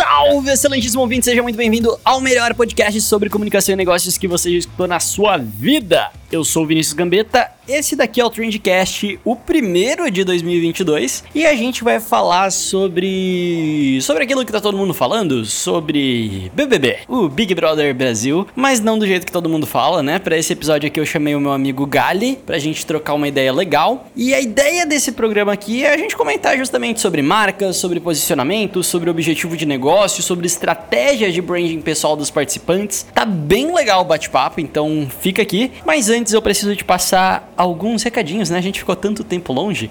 Salve, excelentíssimo ouvinte, seja muito bem-vindo ao melhor podcast sobre comunicação e negócios que você já escutou na sua vida. Eu sou o Vinícius Gambetta, esse daqui é o Trendcast, o primeiro de 2022, e a gente vai falar sobre sobre aquilo que tá todo mundo falando, sobre BBB, o Big Brother Brasil, mas não do jeito que todo mundo fala, né? Para esse episódio aqui eu chamei o meu amigo Gali pra gente trocar uma ideia legal. E a ideia desse programa aqui é a gente comentar justamente sobre marcas, sobre posicionamento, sobre objetivo de negócio, sobre estratégia de branding pessoal dos participantes. Tá bem legal o bate-papo, então fica aqui. Mas antes eu preciso te passar alguns recadinhos, né? A gente ficou tanto tempo longe.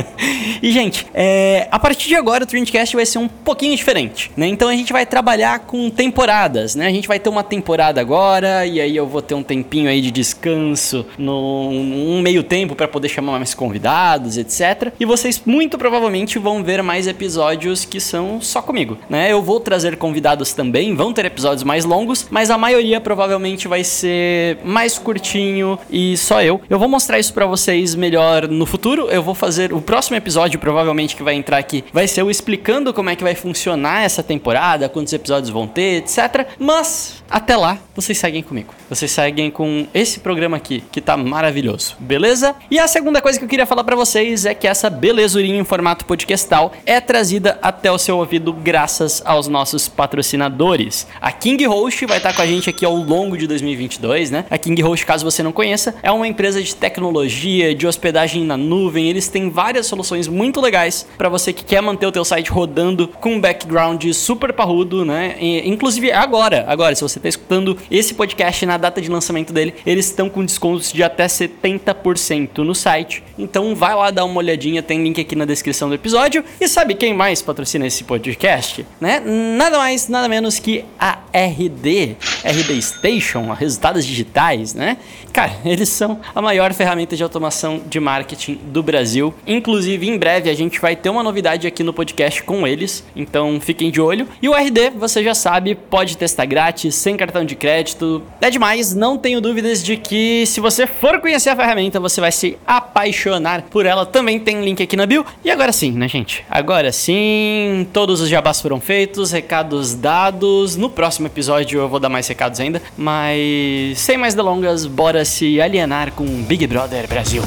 e, gente, é, a partir de agora o Trendcast vai ser um pouquinho diferente, né? Então a gente vai trabalhar com temporadas, né? A gente vai ter uma temporada agora, e aí eu vou ter um tempinho aí de descanso, no, um meio tempo para poder chamar mais convidados, etc. E vocês muito provavelmente vão ver mais episódios que são só comigo, né? Eu vou trazer convidados também, vão ter episódios mais longos, mas a maioria provavelmente vai ser mais curtinho e só eu. Eu vou mostrar isso para vocês melhor no futuro. Eu vou fazer o próximo episódio, provavelmente que vai entrar aqui, vai ser eu explicando como é que vai funcionar essa temporada, quantos episódios vão ter, etc. Mas até lá, vocês seguem comigo. Vocês seguem com esse programa aqui, que tá maravilhoso, beleza? E a segunda coisa que eu queria falar para vocês é que essa belezurinha em formato podcastal é trazida até o seu ouvido graças aos nossos patrocinadores. A King Host vai estar tá com a gente aqui ao longo de 2022, né? A King Host, caso você não conheça, é uma empresa de tecnologia, de hospedagem na nuvem. Eles têm várias soluções muito legais para você que quer manter o teu site rodando com um background super parrudo, né? E, inclusive agora, agora, se você está escutando esse podcast na data de lançamento dele, eles estão com descontos de até 70% no site. Então vai lá dar uma olhadinha, tem link aqui na descrição do episódio. E sabe quem mais patrocina esse podcast? Né? Nada mais, nada menos que a RD, RD Station, resultados digitais, né? Cara, eles são a maior ferramenta de automação de marketing do Brasil. Inclusive, em breve a gente vai ter uma novidade aqui no podcast com eles, então fiquem de olho. E o RD, você já sabe, pode testar grátis, sem cartão de crédito. É demais, não tenho dúvidas de que se você for conhecer a ferramenta, você vai se apaixonar por ela. Também tem link aqui na bio. E agora sim, né, gente? Agora sim, todos os jabás foram feitos, recados dados. No próximo episódio eu vou dar mais recados ainda, mas sem mais delongas, bora se alienar com Big Brother Brasil.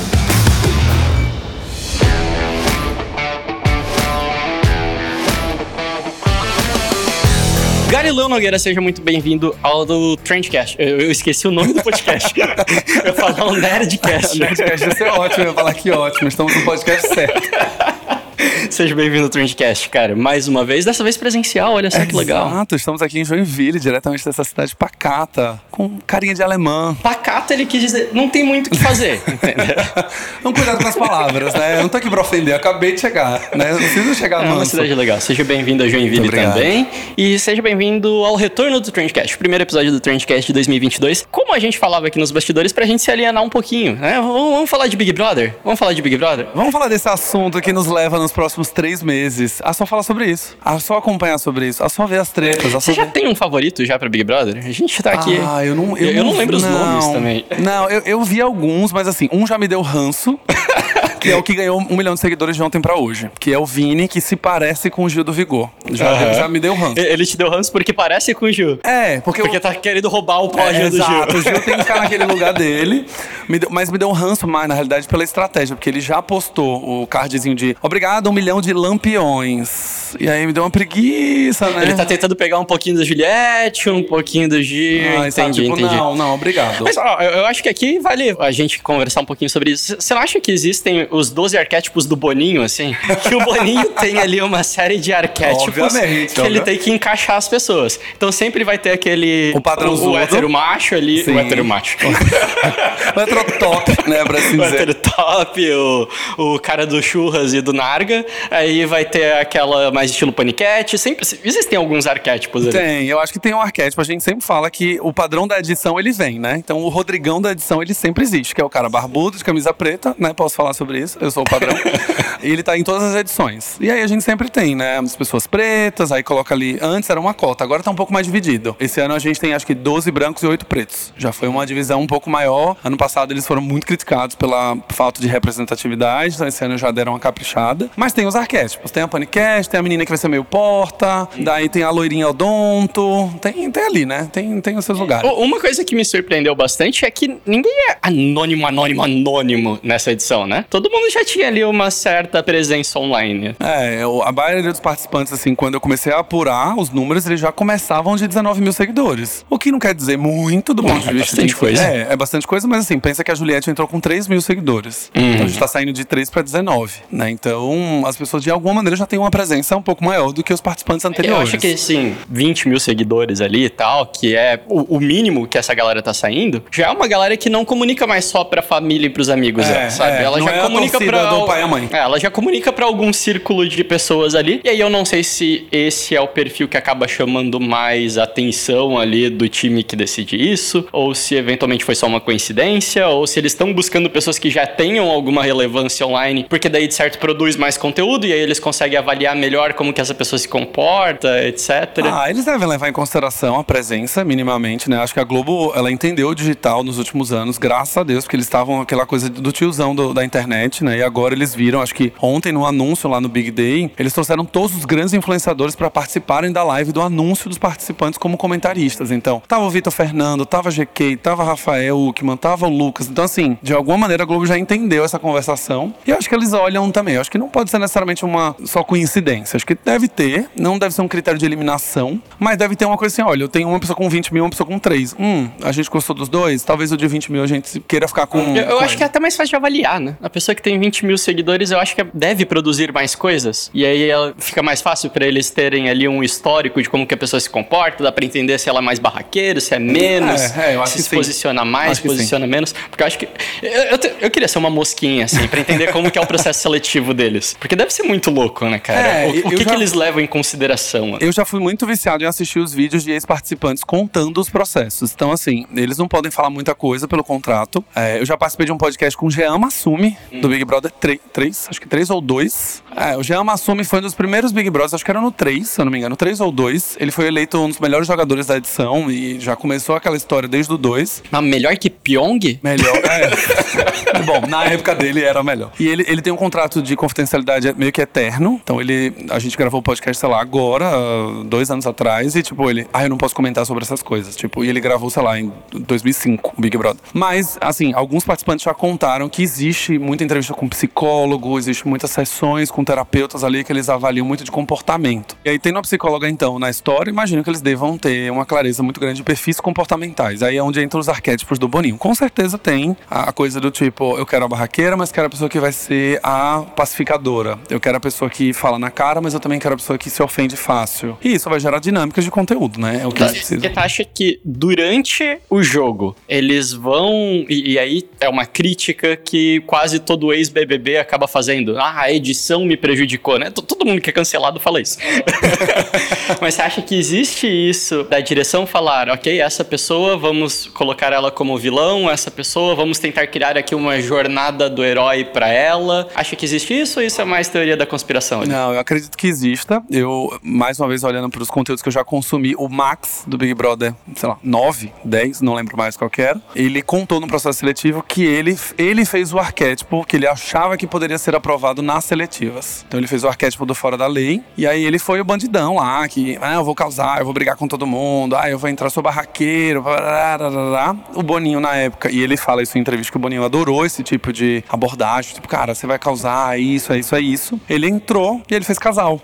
Garilão Nogueira, seja muito bem-vindo ao do Trendcast. Eu, eu, esqueci o nome do podcast. eu falar o Nerdcast. Nerdcast ia ser ótimo, eu ia falar que ótimo, estamos no podcast certo. Seja bem-vindo ao Trendcast, cara. Mais uma vez, dessa vez presencial, olha só é que legal. Exato, estamos aqui em Joinville, diretamente dessa cidade pacata, com carinha de alemã. Pacata, ele quis dizer, não tem muito o que fazer, entendeu? Não cuidado com as palavras, né? Eu não tô aqui pra ofender, acabei de chegar, né? Eu não preciso chegar É uma cidade legal. Seja bem-vindo a Joinville também. E seja bem-vindo ao retorno do Trendcast, primeiro episódio do Trendcast de 2022. Como a gente falava aqui nos bastidores, pra gente se alienar um pouquinho, né? Vamos, vamos falar de Big Brother? Vamos falar de Big Brother? Vamos falar desse assunto que nos leva nos próximos três meses a só falar sobre isso, a só acompanhar sobre isso, a só ver as tretas. Você já ver... tem um favorito já pra Big Brother? A gente tá aqui. Ah, eu não, eu, eu, eu não, lembro não, os nomes também. Não, eu, eu vi alguns, mas assim, um já me deu ranço. que é o que ganhou um milhão de seguidores de ontem pra hoje. Que é o Vini, que se parece com o Gil do Vigor. Já, uhum. já me deu ranço. Ele te deu ranço porque parece com o Gil. É, porque. Porque eu... tá querendo roubar o pódio é, do exato, Gil. O Gil tem que ficar naquele lugar dele. Me deu, mas me deu um ranço mais, na realidade, pela estratégia. Porque ele já postou o cardzinho de obrigado, um milhão de lampiões. E aí me deu uma preguiça, né? Ele tá tentando pegar um pouquinho da Juliette, um pouquinho do Gil. Ah, entendi, tá, tipo, entendi. Não, não, obrigado. Mas ó, eu acho que aqui vale a gente conversar um pouquinho sobre isso. Você não acha que existem os 12 arquétipos do Boninho, assim, que o Boninho tem ali uma série de arquétipos Obviamente, que ele obvio. tem que encaixar as pessoas. Então sempre vai ter aquele... O padrãozudo. O, hétero macho ali. Sim. O hétero macho. O heterotop, né, pra assim o dizer. hétero top, o, o cara do churras e do narga. Aí vai ter aquela mais estilo paniquete. Sempre, existem alguns arquétipos ali. Tem, eu acho que tem um arquétipo. A gente sempre fala que o padrão da edição ele vem, né? Então o Rodrigão da edição ele sempre existe, que é o cara barbudo, de camisa preta, né? Posso falar sobre isso, eu sou o padrão. ele tá em todas as edições. E aí a gente sempre tem, né? As pessoas pretas, aí coloca ali. Antes era uma cota, agora tá um pouco mais dividido. Esse ano a gente tem acho que 12 brancos e 8 pretos. Já foi uma divisão um pouco maior. Ano passado eles foram muito criticados pela falta de representatividade, então esse ano já deram uma caprichada. Mas tem os arquétipos. Tem a paniquete, tem a menina que vai ser meio porta, daí tem a loirinha odonto. Tem, tem ali, né? Tem, tem os seus lugares. Uma coisa que me surpreendeu bastante é que ninguém é anônimo, anônimo, anônimo nessa edição, né? Todo mundo já tinha ali uma certa presença online. É, eu- a maioria dos participantes, assim, quando eu comecei a apurar os números, eles já começavam de 19 mil seguidores. O que não quer dizer muito do ponto de É vista bastante de coisa. É, é bastante coisa, mas assim, pensa que a Juliette entrou com 3 mil seguidores. Uhum. Então a gente tá saindo de 3 para 19, né? Então as pessoas de alguma maneira já têm uma presença um pouco maior do que os participantes Eu anteriores. acho que, assim, 20 mil seguidores ali e tal, que é o, o mínimo que essa galera tá saindo, já é uma galera que não comunica mais só pra família e pros amigos, É, sabe? é, ela já é a comunica pra. do pai e a mãe. É, ela já comunica pra algum círculo de pessoas ali. E aí eu não sei se esse é o perfil que acaba chamando mais atenção ali do time que decide isso, ou se eventualmente foi só uma coincidência, ou se eles estão buscando pessoas que já tenham alguma relevância online, porque daí de certo produz mais conteúdo e aí eles conseguem avaliar melhor como que essa pessoa se comporta, etc. Ah, eles devem levar em consideração a presença, minimamente, né? Acho que a Globo, ela entendeu o digital nos últimos anos, graças a Deus, porque eles estavam aquela coisa do tiozão do- da internet, né? E agora eles viram, acho que ontem no anúncio lá no Big Day, eles trouxeram todos os grandes influenciadores para participarem da live do anúncio dos participantes como comentaristas. Então, tava o Vitor Fernando, tava a GK, tava Rafael Uckman, tava o Lucas. Então, assim, de alguma maneira a Globo já entendeu essa conversação. E eu acho que eles olham também. Eu acho que não pode ser necessariamente uma só coincidência. Acho que deve ter, não deve ser um critério de eliminação, mas deve ter uma coisa assim: olha, eu tenho uma pessoa com 20 mil, uma pessoa com 3. Hum, a gente gostou dos dois, talvez o de 20 mil a gente queira ficar com. Eu, eu com acho ele. que é até mais fácil de avaliar, né? A pessoa que tem 20 mil seguidores, eu acho que deve produzir mais coisas. E aí fica mais fácil pra eles terem ali um histórico de como que a pessoa se comporta, dá pra entender se ela é mais barraqueira, se é menos, É, é, eu acho se que se posiciona mais, se sim. posiciona menos. Porque eu acho que. Eu, eu, eu queria ser uma mosquinha, assim, pra entender como que é o processo seletivo deles. Porque deve ser muito louco, né, cara? É, o o que, já- que eles levam em consideração? Eu já fui muito viciado em assistir os vídeos de ex-participantes contando os processos. Então, assim, eles não podem falar muita coisa pelo contrato. É, eu já participei de um podcast com o Jean Massumi, do Big Brother 3, acho que 3 ou 2. É, o Jean Massumi foi um dos primeiros Big Brothers, acho que era no 3, se eu não me engano, 3 ou 2. Ele foi eleito um dos melhores jogadores da edição e já começou aquela história desde o 2. Ah, melhor que Pyong? Melhor, é. Bom, na época dele era melhor. E ele, ele tem um contrato de confidencialidade meio que eterno. Então ele. A gente gravou o podcast, sei lá, agora, dois anos atrás, e tipo, ele. Ah, eu não posso comentar sobre essas coisas. Tipo, e ele gravou, sei lá, em 2005, o Big Brother. Mas, assim, alguns participantes já contaram que existe muita entrevista com psicólogo, existe muitas sessões com terapeutas ali que eles avaliam muito de comportamento. E aí, tendo uma psicóloga, então, na história, imagino que eles devam ter uma clareza muito grande de perfis comportamentais. Aí é onde entram os arquétipos do Boninho. Com certeza tem a coisa do tipo, eu quero a barraqueira, mas quero a pessoa que vai ser a pacificadora. Eu quero a pessoa que fala na cara, mas eu também quero a pessoa que se ofende fácil. E isso vai gerar dinâmicas de conteúdo, né? É o que eles precisam. Porque tu acha que durante o jogo eles vão. E, e aí é uma crítica que quase todo ex-BBB acaba fazendo. Ah, a edição me prejudicou, né? Todo mundo que é cancelado fala isso. Mas você acha que existe isso da direção falar, ok, essa pessoa vamos colocar ela como vilão, essa pessoa vamos tentar criar aqui uma jornada do herói pra ela? Acha que existe isso ou isso é mais teoria da conspiração? ali? Não, eu acredito que exista. Eu, mais uma vez, olhando para os conteúdos que eu já consumi, o Max do Big Brother, sei lá, 9, 10, não lembro mais qual era, ele contou no processo seletivo que ele, ele fez o arquétipo que ele achava que poderia ser aprovado nas seletivas. Então ele fez o arquétipo do fora da lei. E aí ele foi o bandidão lá, que ah, eu vou causar, eu vou brigar com todo mundo, ah, eu vou entrar, sou barraqueiro. Bararara. O Boninho na época, e ele fala isso em entrevista que o Boninho adorou esse tipo de abordagem. Tipo, cara, você vai causar isso, é isso, é isso. Ele entrou e ele fez casal.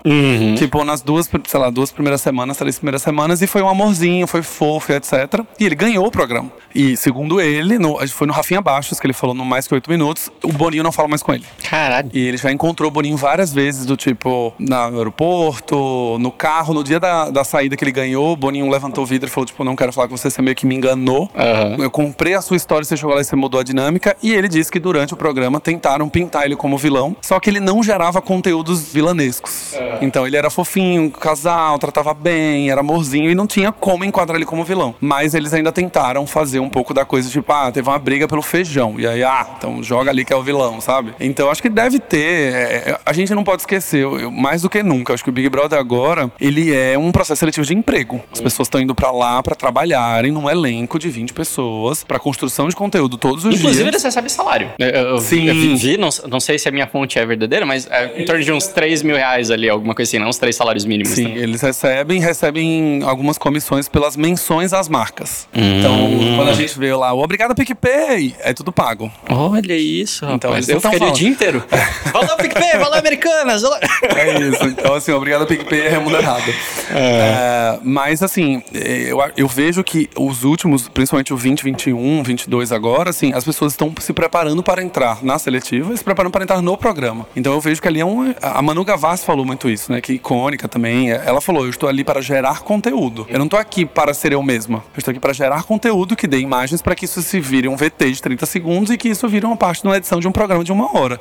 Tipo, nas duas, sei lá, duas primeiras semanas, três primeiras semanas, e foi um amorzinho, foi fofo, etc. E ele ganhou o programa. E segundo ele, no, foi no Rafinha Baixos que ele falou no mais que oito minutos, o Boninho não fala mais com ele. Caralho. E ele já encontrou o Boninho várias vezes, do tipo, na- no aeroporto, no carro, no dia da, da saída que ele ganhou, o Boninho levantou o vidro e falou, tipo, não quero falar com você, você meio que me enganou. Aham. Eu comprei a sua história, você chegou lá e você mudou a dinâmica. E ele disse que durante o programa tentaram pintar ele como vilão, só que ele não gerava conteúdos vilanescos. Então ele era fofinho, casal, tratava bem, era amorzinho e não tinha como enquadrar ele como vilão. Mas eles ainda tentaram fazer um pouco da coisa, tipo, ah, teve uma briga pelo feijão. E aí, ah, então joga ali que é o vilão, sabe? Então acho que deve ter. é, a gente não pode esquecer, eu- mais do que nunca, acho que o Big Brother agora, ele é um processo seletivo de emprego. As pessoas estão indo pra lá pra trabalharem num elenco de 20 pessoas, pra construção de conteúdo todos os Inclusive, dias. eles recebem salário. Eu, eu, Sim. eu vi, não, não sei se a minha fonte é verdadeira, mas é em torno de uns 3 mil reais ali, alguma coisa assim, não? Uns 3 salários mínimos. Sim, né? eles recebem, recebem algumas comissões pelas menções às marcas. Hum. Então, quando a gente vê lá, o Obrigado PicPay, é tudo pago. Olha isso, rapaz. Então, eles eu ficaria o falando. dia inteiro. valeu, PicPay, valeu, Americanas. valeu. É isso. Então, assim, obrigado PicPay é remunerado. É, mas, assim, eu, eu vejo que os últimos, principalmente o 2021, 22 agora, assim, as pessoas estão se preparando para entrar na seletiva e se preparando para entrar no programa. Então, eu vejo que ali é um... A Manu Gavassi falou muito isso, né? Que icônica também. Ela falou, eu estou ali para gerar conteúdo. Eu não estou aqui para ser eu mesma. Eu estou aqui para gerar conteúdo que dê imagens para que isso se vire um VT de 30 segundos e que isso vire uma parte de uma edição de um programa de uma hora.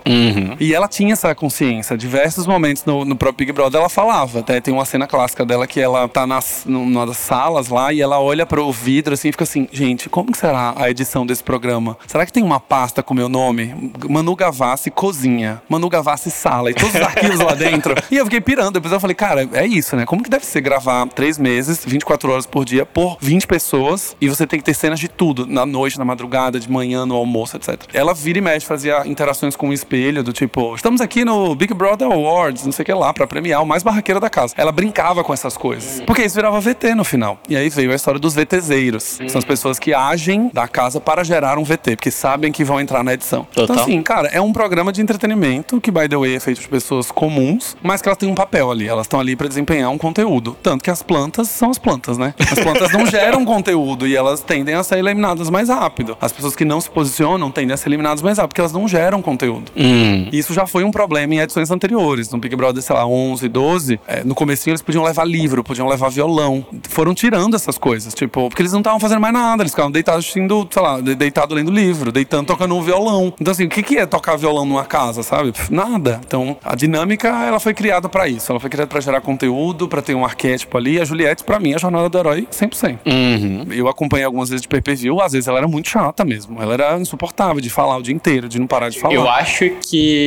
E ela tinha essa consciência. Diversos momentos no, no próprio Big Brother ela falava. Até tem uma cena clássica dela que ela tá nas, numa das salas lá e ela olha pro vidro assim e fica assim: gente, como será a edição desse programa? Será que tem uma pasta com meu nome? Manu Gavassi Cozinha, Manu Gavassi Sala e todos os arquivos lá dentro. E eu fiquei pirando. Depois eu falei: cara, é isso, né? Como que deve ser gravar três meses, 24 horas por dia, por 20 pessoas e você tem que ter cenas de tudo, na noite, na madrugada, de manhã, no almoço, etc. Ela vira e mexe, fazia interações com o espelho, do tipo, estamos aqui no Big Brother Awards, não sei o que lá, pra premiar o mais barraqueiro da casa. Ela brincava com essas coisas. Porque isso virava VT no final. E aí veio a história dos VTzeiros. que São as pessoas que agem da casa para gerar um VT, porque sabem que vão entrar na edição. Total. Então, assim, cara, é um programa de entretenimento que, by the way, é feito de pessoas comuns, mas que elas têm um papel ali. Elas estão ali pra desempenhar um conteúdo. Tanto que as plantas são as plantas, né? As plantas não geram conteúdo e elas tendem a ser eliminadas mais rápido. As pessoas que não se posicionam tendem a ser eliminadas mais rápido, porque elas não geram conteúdo. Hum. Isso já foi um problema em edições anteriores. No Big Brother, sei lá, 11, 12, é, no comecinho eles podiam levar livro, podiam levar violão. Foram tirando essas coisas, tipo, porque eles não estavam fazendo mais nada. Eles ficavam deitados assistindo, sei lá, de- deitado lendo livro, deitando, tocando um violão. Então, assim, o que, que é tocar violão numa casa, sabe? Nada. Então, a dinâmica, ela foi criada pra isso. Ela foi criada pra gerar conteúdo, pra ter um arquétipo ali. A Juliette, pra mim, é a jornada do herói 100%. Uhum. Eu acompanhei algumas vezes de pay-per-view, às vezes ela era muito chata mesmo. Ela era insuportável de falar o dia inteiro, de não parar de falar. Eu acho que.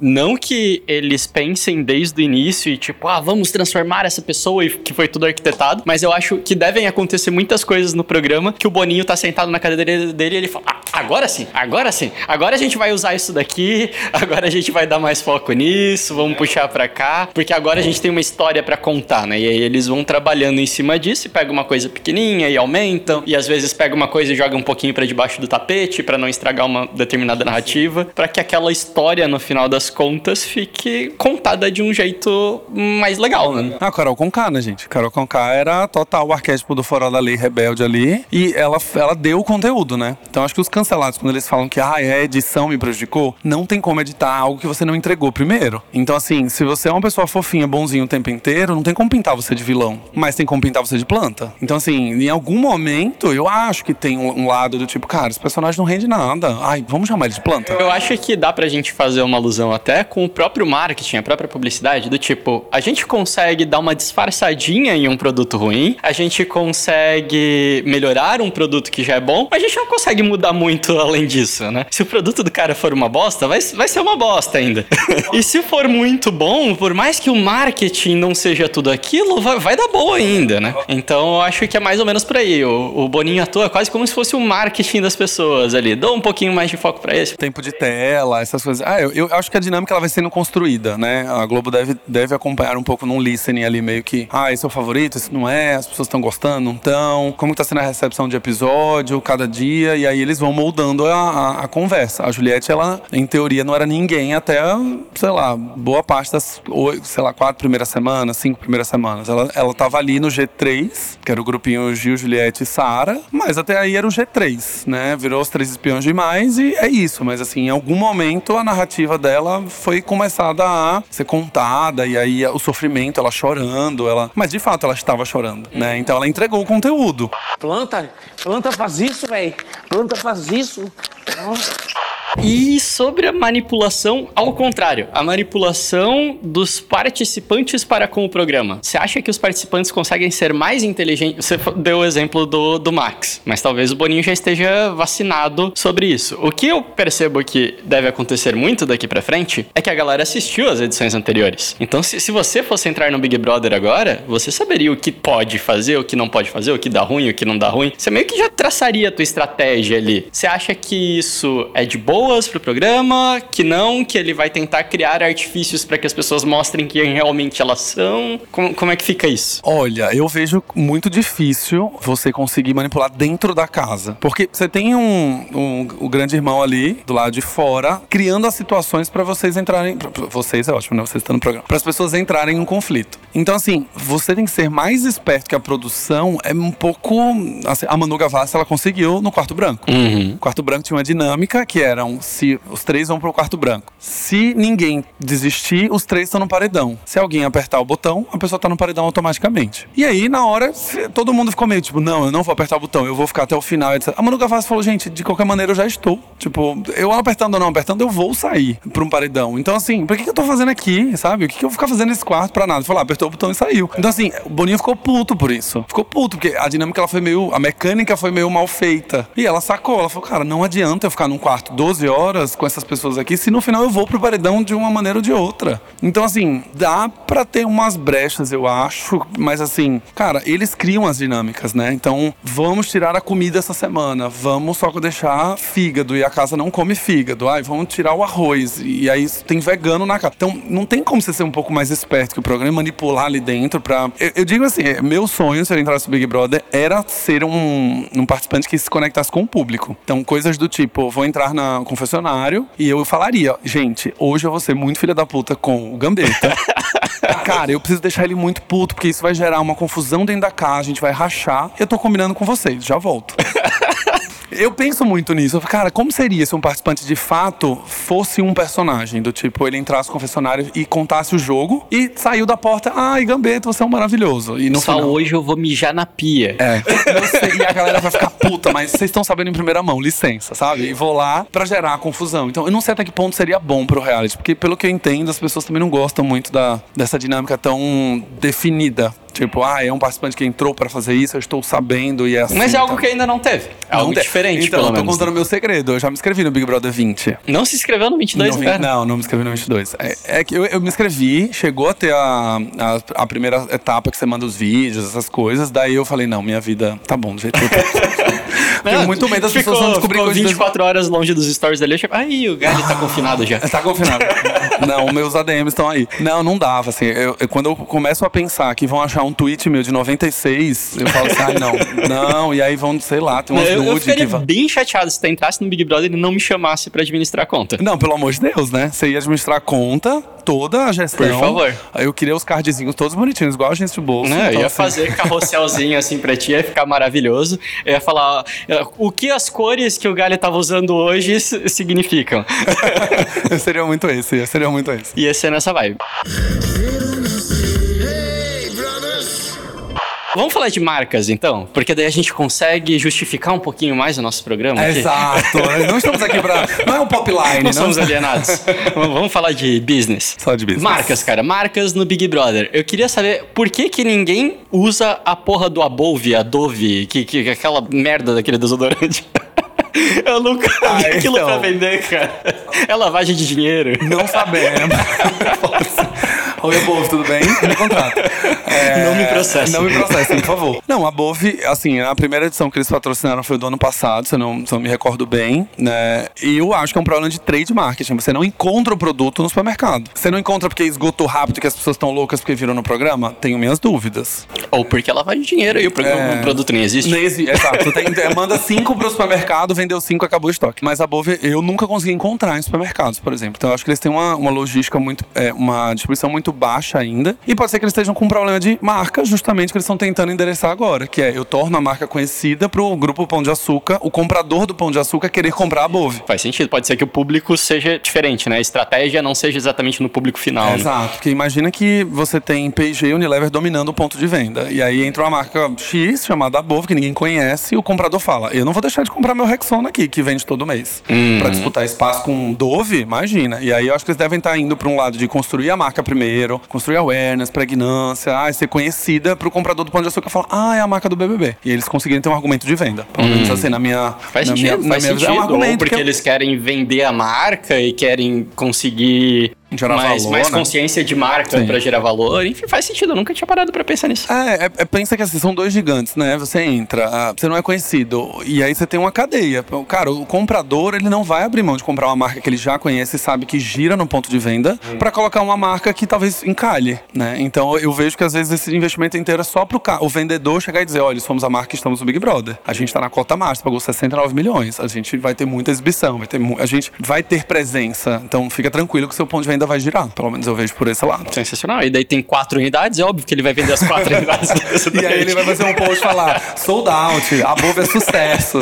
Não que eles pensem desde o início e tipo, ah, vamos transformar essa pessoa e que foi tudo arquitetado, mas eu acho que devem acontecer muitas coisas no programa que o Boninho tá sentado na cadeira dele e ele fala: ah, agora sim, agora sim, agora a gente vai usar isso daqui, agora a gente vai dar mais foco nisso, vamos puxar pra cá, porque agora a gente tem uma história pra contar, né? E aí eles vão trabalhando em cima disso e pegam uma coisa pequenininha e aumentam, e às vezes pega uma coisa e joga um pouquinho pra debaixo do tapete pra não estragar uma determinada narrativa, pra que aquela história no final das contas fique contada de um jeito mais legal, né? A Carol Conká, né, gente? Carol Conká era total o arquétipo do Fora da Lei rebelde ali. E ela, ela deu o conteúdo, né? Então acho que os cancelados, quando eles falam que ah, a edição me prejudicou, não tem como editar algo que você não entregou primeiro. Então, assim, se você é uma pessoa fofinha, bonzinho o tempo inteiro, não tem como pintar você de vilão. Mas tem como pintar você de planta. Então, assim, em algum momento, eu acho que tem um, um lado do tipo, cara, esse personagem não rende nada. Ai, vamos chamar ele de planta. Eu acho que dá pra gente fazer uma alusão até com o próprio marketing, a própria publicidade, do tipo, a gente consegue dar uma disfarçadinha em um produto ruim, a gente consegue melhorar um produto que já é bom, mas a gente não consegue mudar muito muito além disso, né? Se o produto do cara for uma bosta, vai, vai ser uma bosta ainda. e se for muito bom, por mais que o marketing não seja tudo aquilo, vai, vai dar boa ainda, né? Então eu acho que é mais ou menos por aí. O, o Boninho atua quase como se fosse o marketing das pessoas ali. Dá um pouquinho mais de foco para esse. Tempo de tela, essas coisas. Ah, eu, eu acho que a dinâmica ela vai sendo construída, né? A Globo deve, deve acompanhar um pouco num listening ali, meio que, ah, esse é o favorito, esse não é, as pessoas estão gostando, não estão, como tá sendo a recepção de episódio, cada dia, e aí eles vão moldando a, a, a conversa. A Juliette, ela, em teoria, não era ninguém até, sei lá, boa parte das, sei lá, quatro primeiras semanas, cinco primeiras semanas. Ela, ela tava ali no G3, que era o grupinho Gil, Juliette e Sara, mas até aí era o G3, né? Virou os três espiões demais e é isso. Mas assim, em algum momento a narrativa dela foi começada a ser contada e aí o sofrimento, ela chorando, ela. Mas de fato ela estava chorando, né? Então ela entregou o conteúdo. Planta, planta faz isso, velho. Planta faz isso. Nossa. E sobre a manipulação, ao contrário, a manipulação dos participantes para com o programa. Você acha que os participantes conseguem ser mais inteligentes? Você deu o exemplo do, do Max, mas talvez o Boninho já esteja vacinado sobre isso. O que eu percebo que deve acontecer muito daqui para frente é que a galera assistiu as edições anteriores. Então, se, se você fosse entrar no Big Brother agora, você saberia o que pode fazer, o que não pode fazer, o que dá ruim, o que não dá ruim. Você meio que já traçaria a tua estratégia ali. Você acha que isso é de boa? Boas pro programa, que não, que ele vai tentar criar artifícios para que as pessoas mostrem quem realmente elas são? Como, como é que fica isso? Olha, eu vejo muito difícil você conseguir manipular dentro da casa. Porque você tem um, um, um grande irmão ali, do lado de fora, criando as situações para vocês entrarem. Pra, vocês é ótimo, né? Vocês estão no programa. Para as pessoas entrarem em um conflito. Então, assim, você tem que ser mais esperto que a produção. É um pouco. Assim, a Manu Gavassi, ela conseguiu no quarto branco. Uhum. O quarto branco tinha uma dinâmica que era um se os três vão pro quarto branco. Se ninguém desistir, os três estão no paredão. Se alguém apertar o botão, a pessoa tá no paredão automaticamente. E aí, na hora, todo mundo ficou meio tipo, não, eu não vou apertar o botão, eu vou ficar até o final, etc. A Manu Gavassi falou, gente, de qualquer maneira eu já estou. Tipo, eu apertando ou não apertando, eu vou sair pra um paredão. Então, assim, por que, que eu tô fazendo aqui, sabe? O que, que eu vou ficar fazendo nesse quarto pra nada? Falou, ah, apertou o botão e saiu. Então, assim, o Boninho ficou puto por isso. Ficou puto, porque a dinâmica ela foi meio. A mecânica foi meio mal feita. E ela sacou, ela falou, cara, não adianta eu ficar num quarto 12 horas com essas pessoas aqui, se no final eu vou pro paredão de uma maneira ou de outra. Então, assim, dá pra ter umas brechas, eu acho, mas assim, cara, eles criam as dinâmicas, né? Então, vamos tirar a comida essa semana, vamos só deixar fígado e a casa não come fígado. Ai, vamos tirar o arroz. E aí tem vegano na casa. Então, não tem como você ser um pouco mais esperto que o programa manipular ali dentro pra. Eu, eu digo assim, meu sonho, se eu entrasse no Big Brother, era ser um, um participante que se conectasse com o público. Então, coisas do tipo, vou entrar na confessionário e eu falaria, gente, hoje eu vou ser muito filha da puta com o Gambetta. Cara, eu preciso deixar ele muito puto, porque isso vai gerar uma confusão dentro da casa, a gente vai rachar. Eu tô combinando com vocês, já volto. Eu penso muito nisso. Cara, como seria se um participante de fato fosse um personagem? Do tipo, ele entrasse no confessionário e contasse o jogo e saiu da porta. Ai, Gambetta, você é um maravilhoso. E no Só final... hoje eu vou mijar na pia. É. Eu e a galera vai ficar puta, mas vocês estão sabendo em primeira mão, licença, sabe? E vou lá pra gerar confusão. Então, eu não sei até que ponto seria bom pro reality, porque pelo que eu entendo, as pessoas também não gostam muito da, dessa dinâmica tão definida Tipo, ah, é um participante que entrou para fazer isso, eu estou sabendo e é assim. Mas é algo tá. que ainda não teve. É Não algo tem. diferente, Então, pelo eu tô menos. contando meu segredo. Eu já me inscrevi no Big Brother 20. Não se inscreveu no 22, não, cara? não, não me inscrevi no 22. É, é que eu, eu me inscrevi, chegou a ter a, a, a primeira etapa que você manda os vídeos, essas coisas. Daí eu falei, não, minha vida tá bom do jeito que eu tô. Tenho muito medo das ficou, pessoas vão descobrir ficou coisas. 24 horas longe dos stories dele. eu Tipo, Aí, o Gali tá confinado já. Tá confinado. Não, meus ADMs estão aí. Não, não dava, assim. Eu, eu- quando eu começo a pensar que vão achar um tweet meu de 96, eu falo assim, ai, não. Não, e aí vão, sei lá, tem umas Eu, eu nude que ficaria vão. bem chateado se tu entrasse no Big Brother e não me chamasse pra administrar a conta. Não, pelo amor de Deus, né? Você ia administrar a conta, toda a gestão. Por favor. Aí eu queria os cardzinhos todos bonitinhos, igual a gente de bolso. Não, eu então, ia assim, fazer carrosselzinho assim pra ti, ia ficar maravilhoso. Eu ia falar o que as cores que o Gali tava usando hoje significam. seria muito esse, seria muito esse. Ia ser nessa vibe. Vamos falar de marcas, então? Porque daí a gente consegue justificar um pouquinho mais o nosso programa aqui. Exato. não estamos aqui pra. Não é um pop line, Não não. somos alienados. Vamos falar de business. Só de business. Marcas, cara. Marcas no Big Brother. Eu queria saber por que que ninguém usa a porra do Above, a Dove, que, que aquela merda daquele desodorante. Eu nunca vi Ah, aquilo então. pra vender, cara. É lavagem de dinheiro. Não sabemos. Oi, Above, tudo bem? Me contrata. É, Não me processem. Não me processem, por favor. Não, a Above, assim, a primeira edição que eles patrocinaram foi do ano passado, se eu não, se eu não me recordo bem, né? E eu acho que é um problema de trade marketing. Você não encontra o produto no supermercado. Você não encontra porque esgotou rápido que as pessoas estão loucas porque viram no programa? Tenho minhas dúvidas. Ou porque lavagem de dinheiro e o, programa- É. o produto nem existe. Nem existe, exato. Tem, manda cinco pro supermercado, vendeu cinco, acabou o estoque. Mas a Bove eu nunca consegui encontrar em supermercados, por exemplo. Então eu acho que eles têm uma, uma logística muito, é, uma distribuição muito baixa ainda. E pode ser que eles estejam com um problema de marca, justamente que eles estão tentando endereçar agora, que é eu torno a marca conhecida pro grupo Pão de Açúcar, o comprador do Pão de Açúcar querer comprar a Bove. Faz sentido. Pode ser que o público seja diferente, né? A estratégia não seja exatamente no público final. né? Exato, porque imagina que você tem P&G e Unilever dominando o ponto de venda. E aí entra uma marca X, chamada Above, que ninguém conhece, e o comprador fala, eu não vou deixar de comprar meu Rexona aqui, que vende todo mês. Pra disputar espaço com Dove, imagina. E aí eu acho que eles devem estar indo pra um lado de construir a marca primeiro, construir awareness, pregnância, ah, ser conhecida pro comprador do Pão de Açúcar falar, ah, é a marca do BBB. E eles conseguirem ter um argumento de venda. Pelo menos assim, na minha... Faz na sentido, minha, faz na minha sentido. visão, é um Ou argumento porque que eu- eles querem vender a marca e querem conseguir Gerar mais, valor, mais né? consciência de marca pra gerar valor. Enfim, faz sentido. Eu nunca tinha parado pra pensar nisso. É, é, é, pensa que assim, são dois gigantes, né? Você entra, ah, você não é conhecido, e aí você tem uma cadeia. Cara, o comprador, ele não vai abrir mão de comprar uma marca que ele já conhece e sabe que gira no ponto de venda, pra colocar uma marca que talvez encalhe, né? Então eu vejo que às vezes esse investimento inteiro é só pro o vendedor chegar e dizer: olha, somos a marca que estamos no Big Brother. A gente tá na cota master, pagou 69 milhões. A gente vai ter muita exibição, vai ter a gente vai ter presença. Então fica tranquilo que o seu ponto de venda vai girar. Pelo menos eu vejo por esse lado. Sensacional. E daí tem quatro unidades, é óbvio que ele vai vender as quatro unidades. E aí ele vai fazer um post falar, sold out, a Bove é sucesso.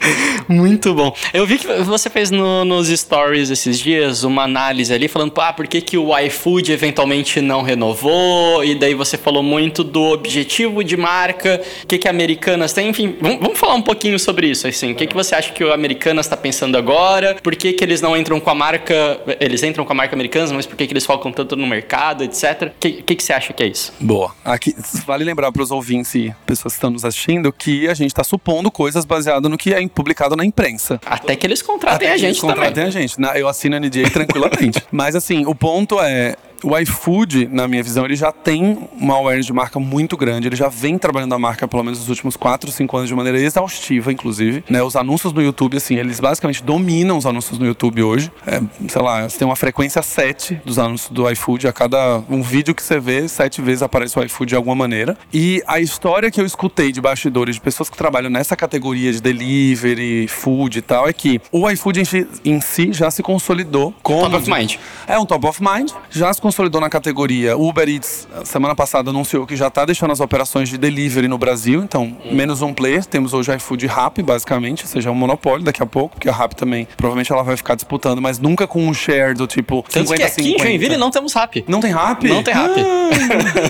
Muito bom. Eu vi que você fez no- nos stories esses dias uma análise ali falando, ah, por que, que o iFood eventualmente não renovou? E daí você falou muito do objetivo de marca, o que, que a Americanas tem. Enfim, vamos, vamos falar um pouquinho sobre isso. Assim, o que, que você acha que o Americanas está pensando agora? Por que, que eles não entram com a marca. Eles entram com a marca Americanas, mas por que, que eles focam tanto no mercado, etc. O que, que, que você acha que é isso? Boa. Aqui, vale lembrar para os ouvintes e pessoas que estão nos assistindo que a gente está supondo coisas baseadas no que é publicado na imprensa. Até que eles contratem Até a que eles gente também. contratem a gente. Na- Eu assino a NDA tranquilamente. Mas assim, o ponto é. O iFood, na minha visão, ele já tem uma awareness de marca muito grande. Ele já vem trabalhando a marca pelo menos nos últimos 4, 5 anos de maneira exaustiva, inclusive. Né? Os anúncios no YouTube, assim, eles basicamente dominam os anúncios no YouTube hoje. É, sei lá, você tem uma frequência 7 dos anúncios do iFood. A cada um vídeo que você vê, sete vezes aparece o iFood de alguma maneira. E a história que eu escutei de bastidores de pessoas que trabalham nessa categoria de delivery, food e tal, é que o iFood em si, em si já se consolidou como. Top of mind. É um top of mind. Já se consolidou na categoria. Uber Eats, semana passada, anunciou que já está deixando as operações de delivery no Brasil. Então, menos um player. Temos hoje iFood e Rappi, basicamente. Ou seja, é um monopólio daqui a pouco, porque a Rappi também, provavelmente ela vai ficar disputando, mas nunca com um share do tipo Tanto 50 que aqui em Joinville não temos rap. Não tem Rappi? Não tem Rappi.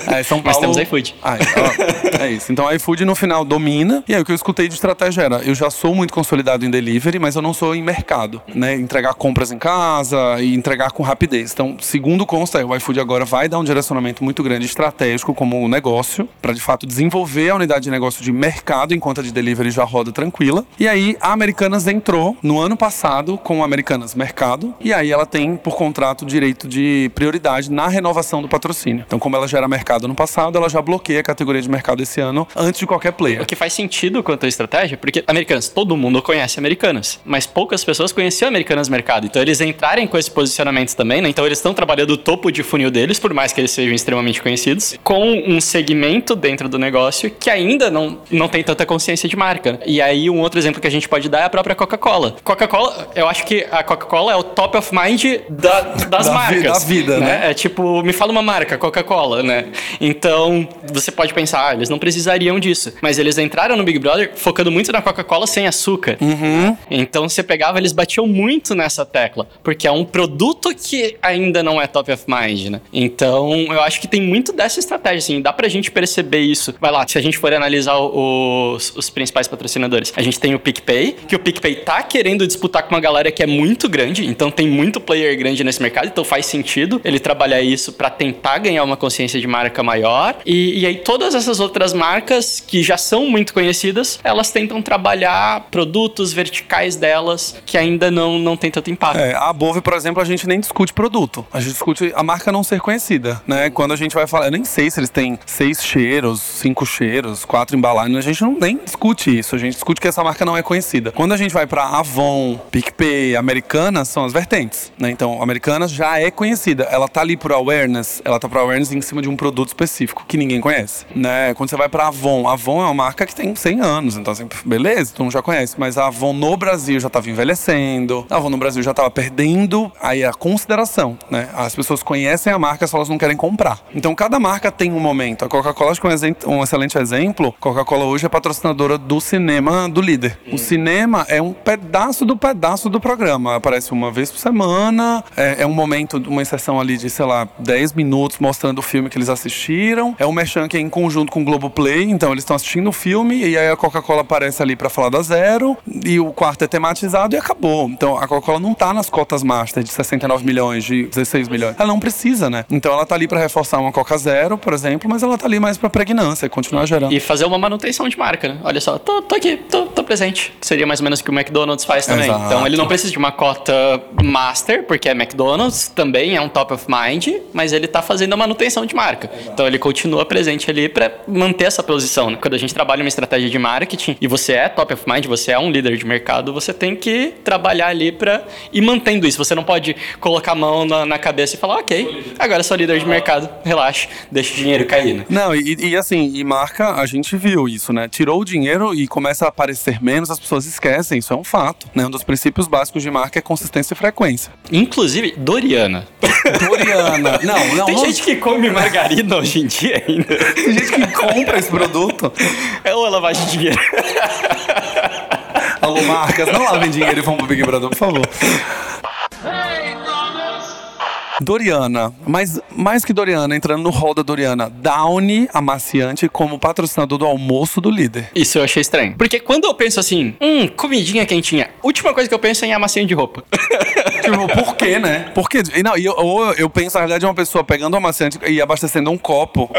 Ah, é São Mas Paulo. temos iFood. Ah, é, é isso. Então a iFood no final domina. E aí o que eu escutei de estratégia era: eu já sou muito consolidado em delivery, mas eu não sou em mercado, né? Entregar compras em casa e entregar com rapidez. Então, segundo consta, o iFood agora vai dar um direcionamento muito grande estratégico como negócio, para de fato desenvolver a unidade de negócio de mercado enquanto a de delivery já roda tranquila. E aí a Americanas entrou no ano passado com o Americanas Mercado. E aí ela tem por contrato direito de prioridade na renovação do patrocínio. Então, como ela já era mercado no passado, ela já bloqueia a categoria de mercado esse ano antes de qualquer player. O que faz sentido quanto à estratégia, porque Americanas, todo mundo conhece Americanas, mas poucas pessoas conheciam Americanas Mercado. Então eles entrarem com esse posicionamento também, né? Então eles estão trabalhando o topo de funil deles, por mais que eles sejam extremamente conhecidos, com um segmento dentro do negócio que ainda não, não tem tanta consciência de marca. E aí um outro exemplo que a gente pode dar é a própria Coca-Cola. Coca-Cola, eu acho que a Coca-Cola é o top of mind da- das Da vi- marcas. da vida, né? É tipo, me fala uma marca, Coca-Cola, né? Então, você pode pensar, ah, eles não precisariam disso. Mas eles entraram no Big Brother focando muito na Coca-Cola sem açúcar. Uhum. Então, você pegava, eles batiam muito nessa tecla. Porque é um produto que ainda não é top of mind. Né? Então, eu acho que tem muito dessa estratégia, assim, dá pra gente perceber isso. Vai lá, se a gente for analisar os, os principais patrocinadores, a gente tem o PicPay, que o PicPay tá querendo disputar com uma galera que é muito grande, então tem muito player grande nesse mercado, então faz sentido ele trabalhar isso para tentar ganhar uma consciência de marca maior. E, e aí todas essas outras marcas que já são muito conhecidas, elas tentam trabalhar produtos verticais delas que ainda não, não tem tanto impacto. É, a Bove, por exemplo, a gente nem discute produto. A gente discute a marca não ser conhecida, né? Quando a gente vai falar, eu nem sei se eles têm seis cheiros, cinco cheiros, quatro embalagens, a gente não nem discute isso. A gente discute que essa marca não é conhecida. Quando a gente vai para Avon, PicPay, Americanas, são as vertentes, né? Então, Americanas já é conhecida. Ela tá ali por awareness, ela tá por awareness em cima de um produto específico que ninguém conhece, né? Quando você vai para Avon, Avon é uma marca que tem 100 anos, então assim, beleza, todo mundo já conhece, mas a Avon no Brasil já tava envelhecendo, a Avon no Brasil já tava perdendo aí a consideração, né? As pessoas conhecem a marca, só elas não querem comprar. Então, cada marca tem um momento. A Coca-Cola acho que é um, excelente exemplo. Coca-Cola hoje é patrocinadora do cinema do líder. O cinema é um pedaço do pedaço do programa. Aparece uma vez por semana, é, é um momento, uma inserção ali de, sei lá, 10 minutos mostrando o filme que eles assistiram. É um merchan que é em conjunto com o Globoplay, então eles estão assistindo o filme e aí a Coca-Cola aparece ali para falar da zero e o quarto é tematizado e acabou. Então a Coca-Cola não tá nas cotas master de 69 milhões, de 16 milhões. Ela não precisa, né? Então ela tá ali para reforçar uma Coca Zero, por exemplo, mas ela tá ali mais pra pregnância, continuar gerando. E fazer uma manutenção de marca, né? Olha só, tô, tô aqui, tô, tô presente. Seria mais ou menos o que o McDonald's faz também. Exato. Então ele não precisa de uma cota master, porque é McDonald's, também é um top of mind, mas ele tá fazendo a manutenção de marca. Então ele continua presente ali pra manter essa posição. Né? Quando a gente trabalha uma estratégia de marketing e você é top of mind, você é um líder de mercado, você tem que trabalhar ali pra ir mantendo isso. Você não pode colocar a mão na, na cabeça e falar, ok, agora sou líder de mercado, relaxa, deixa o dinheiro cair, né? Não, e, e assim, e marca, a gente viu isso, né? Tirou o dinheiro e começa a aparecer menos, as pessoas esquecem, isso é um fato. Né? Um dos princípios básicos de marca é consistência e frequência. Inclusive, Doriana. Doriana. Não, não. Tem não- gente que come margarina hoje em dia ainda. tem gente que compra esse produto. É uma lavagem de dinheiro. Alô, marcas, não lavem dinheiro e vão pro Big Brother, por favor. Doriana, mas mais que Doriana, entrando no hall da Doriana, Downy amaciante como patrocinador do almoço do líder. Isso eu achei estranho. Porque quando eu penso assim, hum, comidinha quentinha, última coisa que eu penso é em amacinho de roupa. Tipo, por quê, né? Por quê? E não, e eu, ou eu penso, na realidade, uma pessoa pegando o amaciante e abastecendo um copo,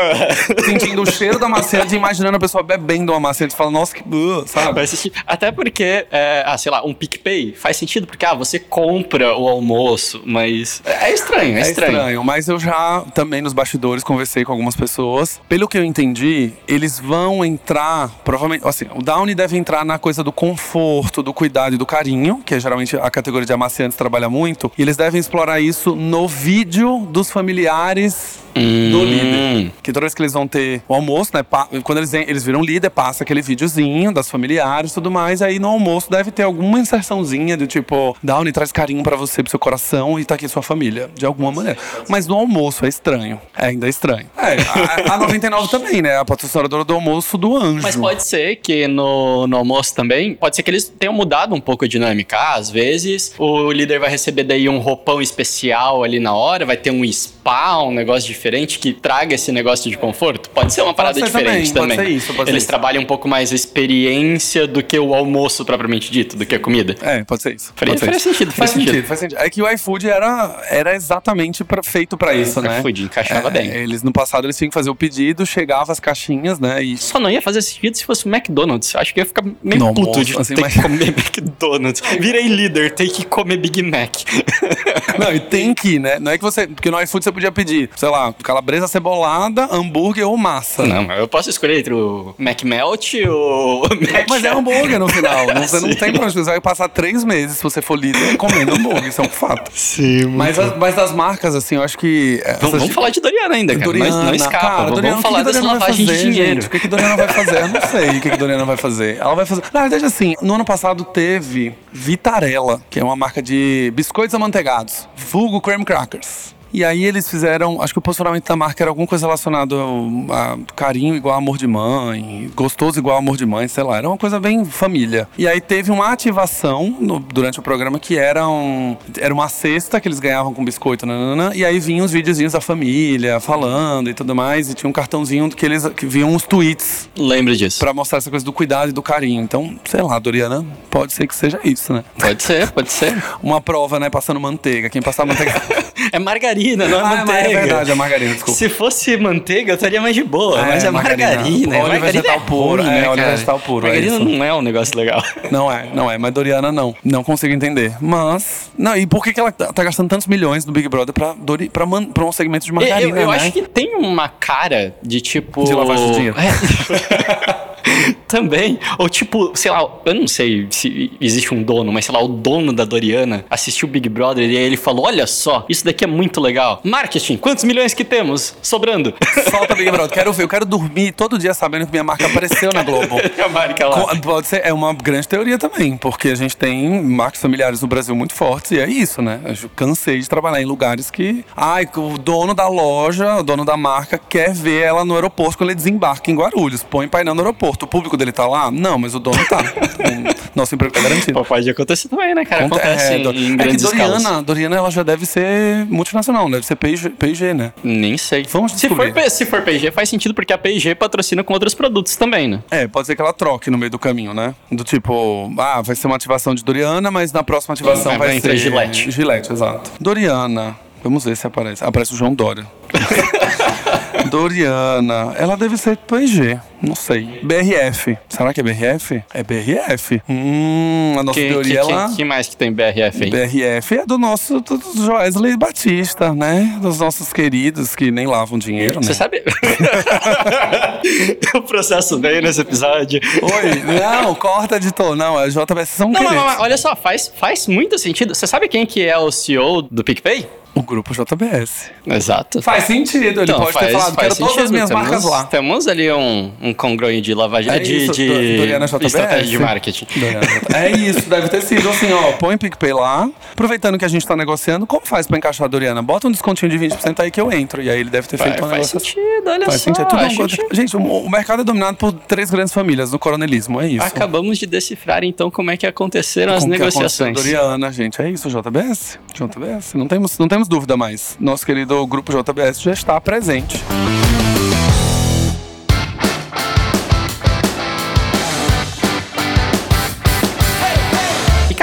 sentindo o cheiro do amaciante e imaginando a pessoa bebendo o amaciante e falando, nossa, que. Uh, sabe? Até porque, é, ah, sei lá, um PicPay faz sentido porque, ah, você compra o almoço, mas é estranho, é, É estranho. estranho, mas eu já também nos bastidores conversei com algumas pessoas. Pelo que eu entendi, eles vão entrar, provavelmente, assim, o Downy deve entrar na coisa do conforto, do cuidado e do carinho, que é geralmente a categoria de amaciantes trabalha muito, e eles devem explorar isso no vídeo dos familiares do líder. Que toda vez que eles vão ter o almoço, né? Quando eles, eles viram líder, passa aquele videozinho das familiares e tudo mais. Aí no almoço deve ter alguma inserçãozinha do tipo, Downy traz carinho pra você, pro seu coração e tá aqui sua família, de alguma maneira. Mas no almoço é estranho. É ainda estranho. É, a, a 99 também, né? A patrocinadora do almoço do anjo. Mas pode ser que no, no almoço também, pode ser que eles tenham mudado um pouco a dinâmica. Às vezes o líder vai receber daí um roupão especial ali na hora, vai ter um spa, um negócio diferente que traga esse negócio de conforto. Pode ser uma parada ser diferente também, também. pode ser isso, pode ser eles isso. trabalham um pouco mais a experiência do que o almoço propriamente dito, do que a comida. É, pode ser isso. Ser isso. sentido, faz faz sentido. sentido. Faz sentido. É que o iFood era, era exatamente pra, feito pra isso, o né? iFood encaixava bem. Eles, no passado, eles tinham que fazer o pedido, chegava as caixinhas, né? E Só não ia fazer sentido se fosse o McDonald's. Acho que ia ficar meio puto de assim, ter mas- que comer McDonald's. Virei líder, tem que comer Big Mac. Não, e tem que, né? Não é que você. Porque no iFood você podia pedir, sei lá, calabresa cebolada, hambúrguer ou massa. Não, mas eu posso escolher entre o McMelt ou o Mac Mas é hambúrguer no final. Não, você não tem pra onde. Você vai passar três meses, se você for líder, comendo hambúrguer. Isso é um fato. Sim, Mas, as- mas das marcas, assim, eu acho que. essas Vamos, falar de Doriana ainda, cara. Doriana, não, não escapa. cara, vamos Doriana, que falar que dessa lavagem fazer, de dinheiro. gente? O que, que Doriana vai fazer? Eu não sei o que, que Doriana vai fazer. Ela vai fazer. Na verdade, assim, no ano passado teve Vitarella, que é uma marca de biscoitos amanteigados, vulgo cream crackers. E aí eles fizeram, acho que o posicionamento da marca era alguma coisa relacionada a carinho igual amor de mãe, gostoso igual amor de mãe, sei lá. Era uma coisa bem família. E aí teve uma ativação no- durante o programa que era, um, era uma cesta que eles ganhavam com biscoito, nananã, e aí vinham os videozinhos da família falando e tudo mais, e tinha um cartãozinho que eles que vinham uns tweets Lembro disso. Pra mostrar essa coisa do cuidado e do carinho. Então, sei lá, Doriana, pode ser que seja isso, né? Pode ser, pode ser. Uma prova, né? Passando manteiga. Quem passar manteiga. É margarina, não é Ah, mas manteiga. é verdade, é margarina, desculpa. Se fosse manteiga, eu estaria mais de boa, mas é margarina. Óleo margarina vegetal é puro, ruim, é, né, óleo vegetal puro, é Margarina isso. não é um negócio legal. Não é, não é. Mas Doriana não. Não consigo entender. Mas. Não, e por que, que ela tá tá gastando tantos milhões no Big Brother pra, Dori, pra, man, pra um segmento de Eu, margarina? eu né? acho que tem uma cara de tipo. De lavagem de dinheiro. É. Também. Ou tipo, sei lá, eu não sei se existe um dono, mas sei lá, o dono da Doriana assistiu o Big Brother e aí ele falou: Olha só, isso daqui é muito legal. Marketing, quantos milhões que temos? Sobrando. Solta Big Brother. Quero ver, eu quero dormir todo dia sabendo que minha marca apareceu na Globo. a marca lá. Pode ser, é uma grande teoria também, porque a gente tem marcas familiares no Brasil muito fortes e é isso, né? Eu cansei de trabalhar em lugares que, ai, o dono da loja, o dono da marca quer ver ela no aeroporto quando ele desembarca em Guarulhos, põe painel no aeroporto. O público dele tá lá? Não, mas o dono tá. Então, Nosso emprego tá garantido. Pô, pode acontecer também, né, cara? Acontece é, em, em é que Doriana, escalas. Doriana ela já deve ser multinacional, deve ser P&G, P&G, né? Nem sei. Vamos se for, descobrir. Se for P&G, faz sentido porque a P&G patrocina com outros produtos também, né? É, pode ser que ela troque no meio do caminho, né? Do tipo, ah, vai ser uma ativação de Doriana, mas na próxima ativação Vai- vai, vai ser Gillette. Gillette, exato. Doriana. Vamos ver se aparece. Aparece o João Dória. Doriana. Ela deve ser P&G. Não sei. BRF. Será que é BRF? É BRF. Hum, a nossa Que, que, teoria que, lá. que mais que tem BRF aí? BRF é do nosso do Joesley Batista, né? Dos nossos queridos que nem lavam dinheiro, né? Você sabe? o processo veio nesse episódio. Oi, não, corta editor. Não, a JBS são Não, mas olha só, faz, faz muito sentido. Você sabe quem que é o CEO do PicPay? O grupo JBS. Exato. Faz sentido, ele Então, pode faz, ter falado, faz quero todas as sentido. minhas temos, marcas lá. Temos ali um, um congruente de lavagem É de, isso, de JBS. estratégia de marketing. É isso, deve ter sido assim, ó, põe PicPay lá, aproveitando que a gente tá negociando, como faz pra encaixar a Doriana? Bota um descontinho de 20% aí que eu entro, e aí ele deve ter Faz, feito um faz negócio sentido, olha Faz só. sentido, é tudo gente coisa- Gente, o, mercado é dominado por três grandes famílias no coronelismo, é isso. Acabamos de decifrar então como é que aconteceram as Como aconteceu negociações. Doriana, gente, é isso, JBS? JBS, não temos, não temos dúvida mais. Nosso querido grupo JBS já está presente.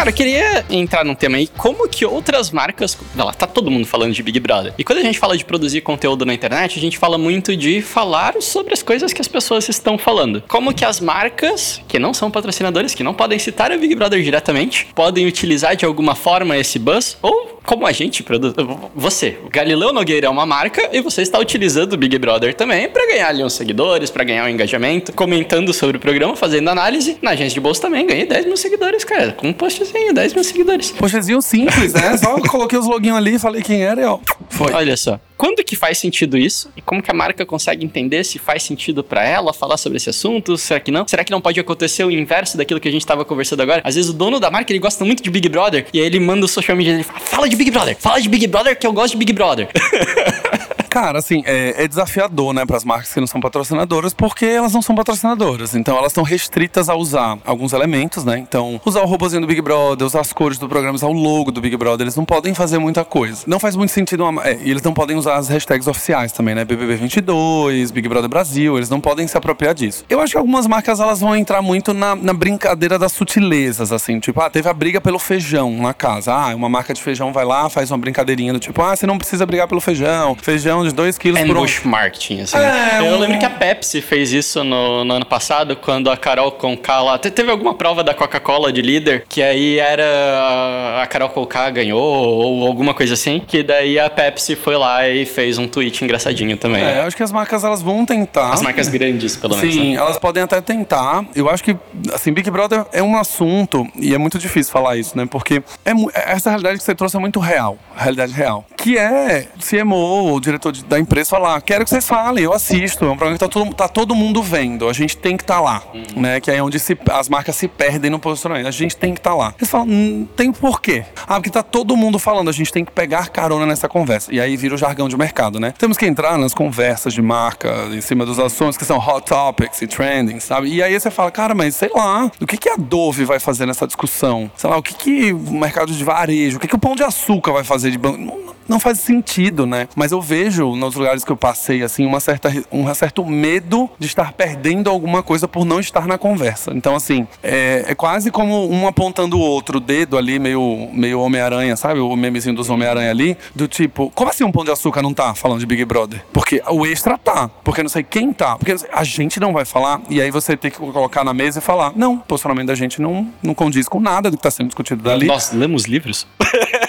Eu queria entrar num tema aí, como que outras marcas. Lá, tá todo mundo falando de Big Brother. E quando a gente fala de produzir conteúdo na internet, a gente fala muito de falar sobre as coisas que as pessoas estão falando. Como que as marcas, que não são patrocinadores, que não podem citar a Big Brother diretamente, podem utilizar de alguma forma esse buzz, ou como a gente produz. Você, o Galileu Nogueira é uma marca e você está utilizando o Big Brother também para ganhar ali uns seguidores, para ganhar um engajamento, comentando sobre o programa, fazendo análise. Na agência de bolsa também ganhei 10 mil seguidores, cara. Com um postzinho, 10 mil seguidores. Postzinho simples, né? Só coloquei os loginhos ali, falei quem era e ó, foi. Olha só. Quando que faz sentido isso? E como que a marca consegue entender se faz sentido para ela falar sobre esse assunto? Será que não? Será que não pode acontecer o inverso daquilo que a gente tava conversando agora? Às vezes o dono da marca, ele gosta muito de Big Brother e aí ele manda o social media e fala, fala de Big Brother, fala de Big Brother que eu gosto de Big Brother. Cara, assim, é, é desafiador, né, pras marcas que não são patrocinadoras, porque elas não são patrocinadoras. Então elas estão restritas a usar alguns elementos, né? Então, usar o robozinho do Big Brother, usar as cores do programa, usar o logo do Big Brother, eles não podem fazer muita coisa. Não faz muito sentido uma. É, eles não podem usar as hashtags oficiais também, né? BBB22, Big Brother Brasil, eles não podem se apropriar disso. Eu acho que algumas marcas elas vão entrar muito na, na brincadeira das sutilezas, assim, tipo, ah, teve a briga pelo feijão na casa. Ah, uma marca de feijão vai lá, faz uma brincadeirinha do tipo, ah, você não precisa brigar pelo feijão. Feijão de 2 quilos por um. Marketing, assim. É, eu um- lembro que a Pepsi fez isso no, no ano passado, quando a Carol Conká lá. te- Teve alguma prova da Coca-Cola de líder, que aí era. A Carol Conká ganhou, ou alguma coisa assim, que daí a Pepsi foi lá e fez um tweet engraçadinho também. É, eu acho que as marcas elas vão tentar. As marcas grandes, pelo menos. Sim, né? elas podem até tentar. Eu acho que, assim, Big Brother é um assunto, e é muito difícil falar isso, né? Porque é, mu- essa realidade que você trouxe é muito real, realidade real. Que é CMO, o diretor de- da empresa, falar: quero que vocês falem, eu assisto. É um programa que tá todo, tá todo mundo vendo. A gente tem que estar lá. Né? Que é onde se- as marcas se perdem no posicionamento. A gente tem que estar lá. Eles falam: "Hum, tem porquê? Ah, porque tá todo mundo falando, a gente tem que pegar carona nessa conversa. E aí vira o jargão de mercado, né? Temos que entrar nas conversas de marca, em cima dos assuntos que são hot topics e trending, sabe? E aí você fala, cara, mas sei lá, o que, que a Dove vai fazer nessa discussão? Sei lá, o que, que o mercado de varejo, o que, que o pão de açúcar vai fazer de banco? Não, faz sentido, né? Mas eu vejo nos lugares que eu passei, assim, uma certa, um certo medo de estar perdendo alguma coisa por não estar na conversa. Então, assim, é, é quase como um apontando o outro, o dedo ali, meio, meio Homem-Aranha, sabe? O memezinho dos Homem-Aranha ali, do tipo, como assim um pão de açúcar não tá falando de Big Brother? Porque o extra tá, porque não sei quem tá, porque a gente não vai falar, e aí você tem que colocar na mesa e falar, não, o posicionamento da gente não, não condiz com nada do que tá sendo discutido dali. Nós lemos livros?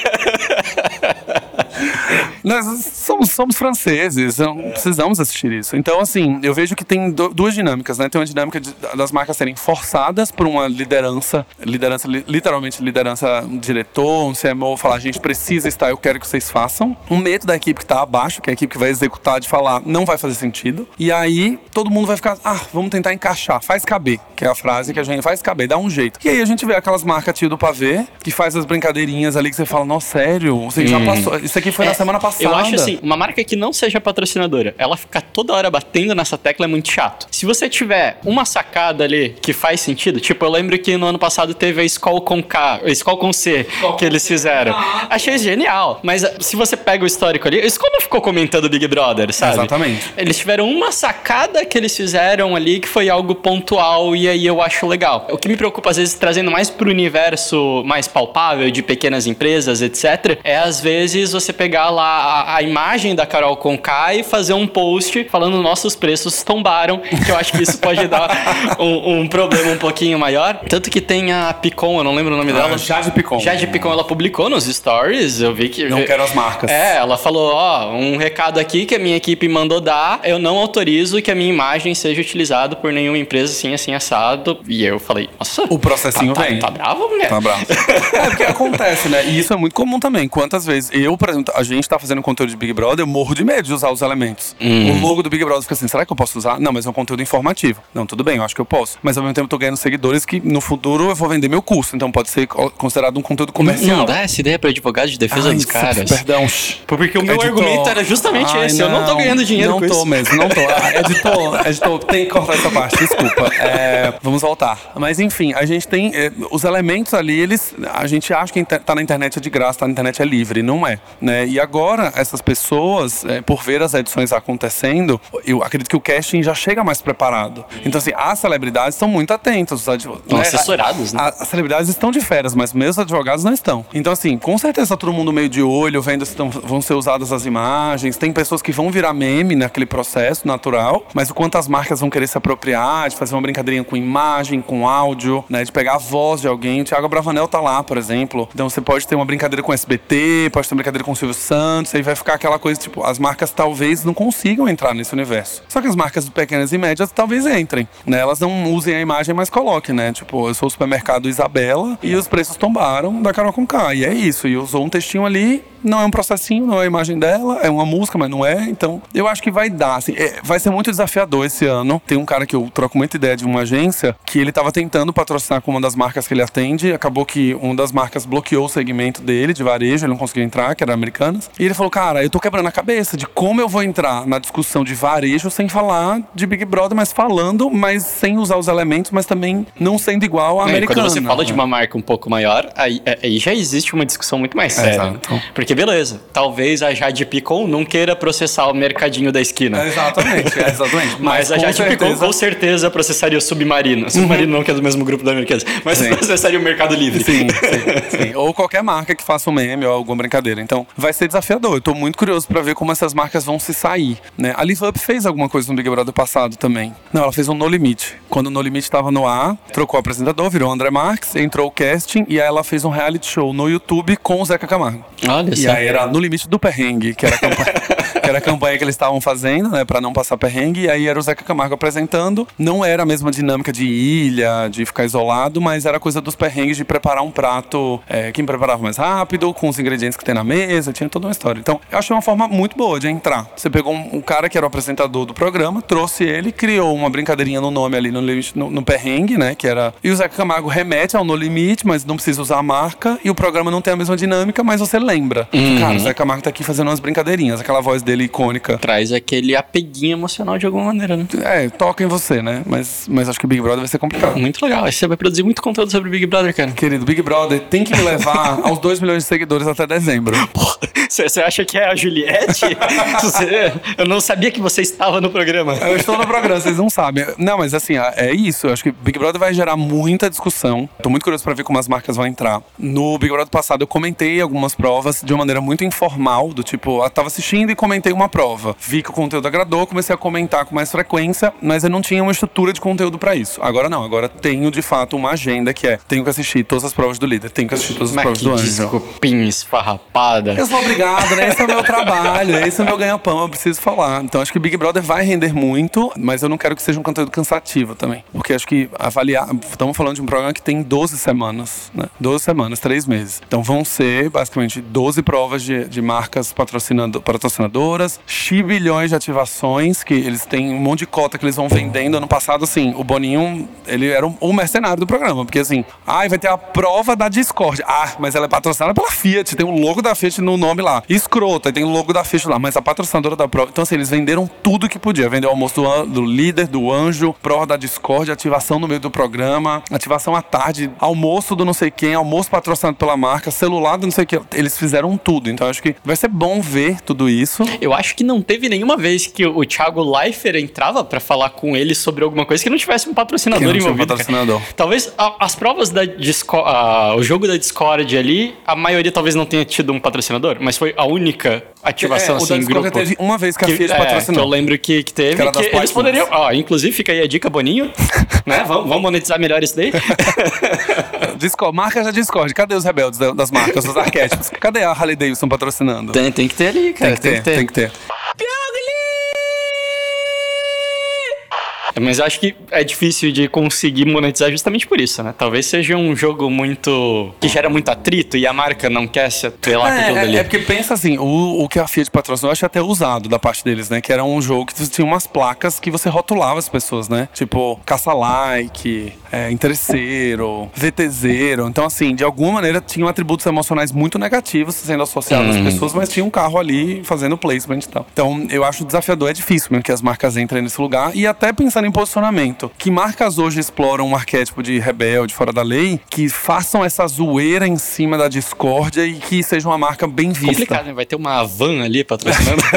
Nós somos, somos franceses, não precisamos assistir isso. Então, assim, eu vejo que tem du- duas dinâmicas, né? Tem uma dinâmica de- das marcas serem forçadas por uma liderança, liderança, li- literalmente liderança, um diretor, um CMO, falar, a gente precisa estar, eu quero que vocês façam. Um medo da equipe que tá abaixo, que é a equipe que vai executar, de falar, não vai fazer sentido. E aí, todo mundo vai ficar, ah, vamos tentar encaixar, faz caber, que é a frase que a gente faz caber, dá um jeito. E aí a gente vê aquelas marcas tio do pavê, que faz as brincadeirinhas ali que você fala, nossa, sério? Você já passou. Isso aqui foi na semana passada. Eu acho assim, uma marca que não seja patrocinadora, ela ficar toda hora batendo nessa tecla é muito chato. Se você tiver uma sacada ali que faz sentido, tipo, eu lembro que no ano passado teve a Skol com K, a Skol com C, que eles fizeram. Achei genial. Mas ah, se você pega o histórico ali, a Skol não ficou comentando Big Brother, sabe? Exatamente. Eles tiveram uma sacada que eles fizeram ali que foi algo pontual e aí eu acho legal. O que me preocupa às vezes trazendo mais pro universo mais palpável de pequenas empresas, etc, é às vezes você pegar lá a, a imagem da Carol Conká e fazer um post falando nossos preços tombaram, que eu acho que isso pode dar um, um problema um pouquinho maior. Tanto que tem a Picon, eu não lembro o nome dela. Ah, Jade Picon. Jade Picon, ela publicou nos stories, eu vi que... Não quero as marcas. É, ela falou, ó, um recado aqui que a minha equipe mandou dar, eu não autorizo que a minha imagem seja utilizada por nenhuma empresa assim, assim, assado. E eu falei, nossa... O processinho tá, vem. Tá, tá brava, mulher? Tá bravo. é, porque acontece, né? E isso é muito comum também. Quantas vezes eu, por exemplo, a gente tá fazendo conteúdo de Big Brother, eu morro de medo de usar os elementos. O logo do Big Brother fica assim, será que eu posso usar? Não, mas é um conteúdo informativo. Não, tudo bem, eu acho que eu posso. Mas ao mesmo tempo eu tô ganhando seguidores que no futuro eu vou vender meu curso. Então pode ser co- considerado um conteúdo comercial. Não dá essa ideia pra advogado de defesa Ai, dos caras. Perdão. Porque o meu Editor. argumento era justamente Ai, esse. Eu não tô ganhando dinheiro Não com tô isso. mesmo, não tô. Ah, editor, editor, tem que cortar essa parte, desculpa. É, vamos voltar. Mas enfim, a gente tem é, os elementos ali, eles. A gente acha que tá na internet é de graça, tá na internet é livre, não é. Né? E agora, essas pessoas, é, por ver as edições acontecendo, eu acredito que o casting já chega mais preparado. Então, assim, as celebridades estão muito atentas. Os advo- Estão assessorados, né? as celebridades estão de férias, mas meus advogados não estão. Então, assim, com certeza tá todo mundo meio de olho, vendo se tão- vão ser usadas as imagens. Tem pessoas que vão virar meme naquele processo natural, mas o quanto as marcas vão querer se apropriar, de fazer uma brincadeirinha com imagem, com áudio, né? De pegar a voz de alguém. O Thiago Bravanel tá lá, por exemplo. Então você pode ter uma brincadeira com o SBT, pode ter uma brincadeira com o Silvio Santos, aí vai ficar aquela coisa, tipo, as marcas talvez não consigam entrar nesse universo. Só que as marcas pequenas e médias talvez entrem, né? Elas não usem a imagem, mas coloquem, né? Tipo, eu sou o supermercado Isabela e os preços tombaram da Carol com K. E é isso. E usou um textinho ali, não é um processinho, não é a imagem dela, é uma música, mas não é. Então, eu acho que vai dar, assim, é, vai ser muito desafiador esse ano. Tem um cara que eu troco muita ideia de uma agência que ele tava tentando patrocinar com uma das marcas que ele atende. Acabou que uma das marcas bloqueou o segmento dele de varejo, ele não conseguiu entrar, que era Americanas. E ele falou: Cara, eu tô quebrando a cabeça de como eu vou entrar na discussão de varejo sem falar de Big Brother, mas falando, mas sem usar os elementos, mas também não sendo igual a É, e americana. quando você fala de uma marca um pouco maior, aí, é, aí já existe uma discussão muito mais séria. Exato. Porque, beleza, talvez a Jade Picon não queira processar o mercadinho da esquina. É, Exatamente, é, exatamente. Mas, a com Jade Picon certeza- Uhum. com certeza processaria o Submarino. Submarino não, que é do mesmo grupo da Americanas. Mas Sim. processaria o Mercado Livre. Sim, sim, sim. Ou qualquer marca que faça um meme ou alguma brincadeira. Então, vai ser desafiador. Eu tô muito curioso pra ver como essas marcas vão se sair. Né? A Live Up fez alguma coisa no Big Brother passado também. Não, ela fez um No Limite. Quando o No Limite tava no ar, trocou o apresentador, virou o André Marques, entrou o casting e aí ela fez um reality show no YouTube com o Zeca Camargo. Olha E aí era No Limite do Perrengue, que era a campanha, que era a campanha que eles estavam fazendo, né, pra não passar perrengue. E aí era o Zeca Camargo apresentando. Não era a mesma dinâmica de ilha, de ficar isolado, mas era coisa dos perrengues de preparar um prato, é, quem preparava mais rápido, com os ingredientes que tem na mesa, tinha toda uma história. Então, eu achei uma forma muito boa de entrar. Você pegou um, um cara que era o apresentador do programa, trouxe ele, criou uma brincadeirinha no nome ali no, limite- no, no perrengue, né, que era... E o Zeca Camargo remete ao No Limite, mas não precisa usar a marca, e o programa não tem a mesma dinâmica, mas você lembra. Cara, o Zeca Camargo tá aqui fazendo umas brincadeirinhas, aquela voz dele icônica. Traz aquele apeguinho emocional de alguma maneira, né? É, toca em você, né? Mas, mas acho que Big Brother vai ser complicado. Muito legal. Aí você vai produzir muito conteúdo sobre Big Brother, cara. Querido, Big Brother tem que me levar aos 2 milhões de seguidores até dezembro. Você acha que é a Juliette? Você- eu não sabia que você estava no programa. Eu estou no programa, vocês não sabem. Não, mas assim, é isso. Eu acho que Big Brother vai gerar muita discussão. Tô muito curioso pra ver como as marcas vão entrar. No Big Brother passado, eu comentei algumas provas de uma maneira muito informal, do tipo, eu tava assistindo e comentei uma prova. Vi que o conteúdo agradou, comecei a comentar com mais frequência, mas eu não tinha uma estrutura de conteúdo pra isso. Agora não, agora tenho de fato uma agenda que é: tenho que assistir todas as provas do líder, tenho que assistir todas as Mas provas do anjo. desculpinha esfarrapada. Eu sou obrigado, né? Esse é o meu trabalho, esse é o meu ganha-pão, eu preciso falar. Então acho que Big Brother vai render muito, mas eu não quero que seja um conteúdo cansativo também. Porque acho que avaliar. Estamos falando de um programa que tem 12 semanas, né? 12 semanas, 3 meses. Então vão ser basicamente 12 provas de, de marcas patrocinando, patrocinadoras, bilhões de ativações, que eles têm um monte de cota que eles vão vendendo. Ano passado, assim, o Boninho, ele era um, um mercenário do programa, porque assim, ai, vai ter a prova da Discord. Ah, mas ela é patrocinada pela Fiat, tem o logo da Fiat no nome lá. Escrota, tem o logo da Fiat lá, mas a patrocinadora da prova. Então, assim, eles venderam tudo que podia. Vendeu o almoço do, do líder, do anjo, prova da Discord, ativação no meio do programa, ativação à tarde, almoço do não sei quem, almoço patrocinado pela marca, celular do não sei o que. Eles fizeram tudo. Então, acho que vai ser bom ver tudo isso. Eu acho que não teve nenhuma vez que o Thiago Leifert entrava pra falar com ele sobre alguma coisa que não tivesse um patrocinador Que não tinha um envolvido. cara. patrocinador. Talvez a- as provas da Discord, o jogo da Discord ali, a maioria talvez não tenha tido um patrocinador, mas foi a única ativação É, assim em grupo. teve uma vez que a Fiat é, patrocinou. Que eu lembro que, que teve. Que Que eles poderiam. Ó, inclusive fica aí a dica, Boninho. né? Vamos, vamos monetizar melhor isso daí. Discord, marca já Discord. Cadê os rebeldes da- das marcas, os arquétipos? Cadê a Harley Davidson patrocinando? tem, tem que ter ali, cara. Tem que ter, tem que ter. Mas eu acho que é difícil de conseguir monetizar justamente por isso, né? Talvez seja um jogo muito. que gera muito atrito e a marca não quer se atrelar com aquilo É, dali. é, é porque pensa assim, o, o que a Fiat patrocinou, eu acho até usado da parte deles, né? Que era um jogo que tinha umas placas que você rotulava as pessoas, né? Tipo, caça-like, é, interesseiro, VTZero. Então, assim, de alguma maneira tinham atributos emocionais muito negativos sendo associados às pessoas, mas tinha um carro ali fazendo placement e tal. Então, eu acho desafiador, é difícil mesmo que as marcas entrem nesse lugar. E até pensando em posicionamento. Que marcas hoje exploram um arquétipo de rebelde fora da lei, que façam essa zoeira em cima da discórdia e que seja uma marca bem vista. Complicado, né? Vai ter uma van ali patrocinando.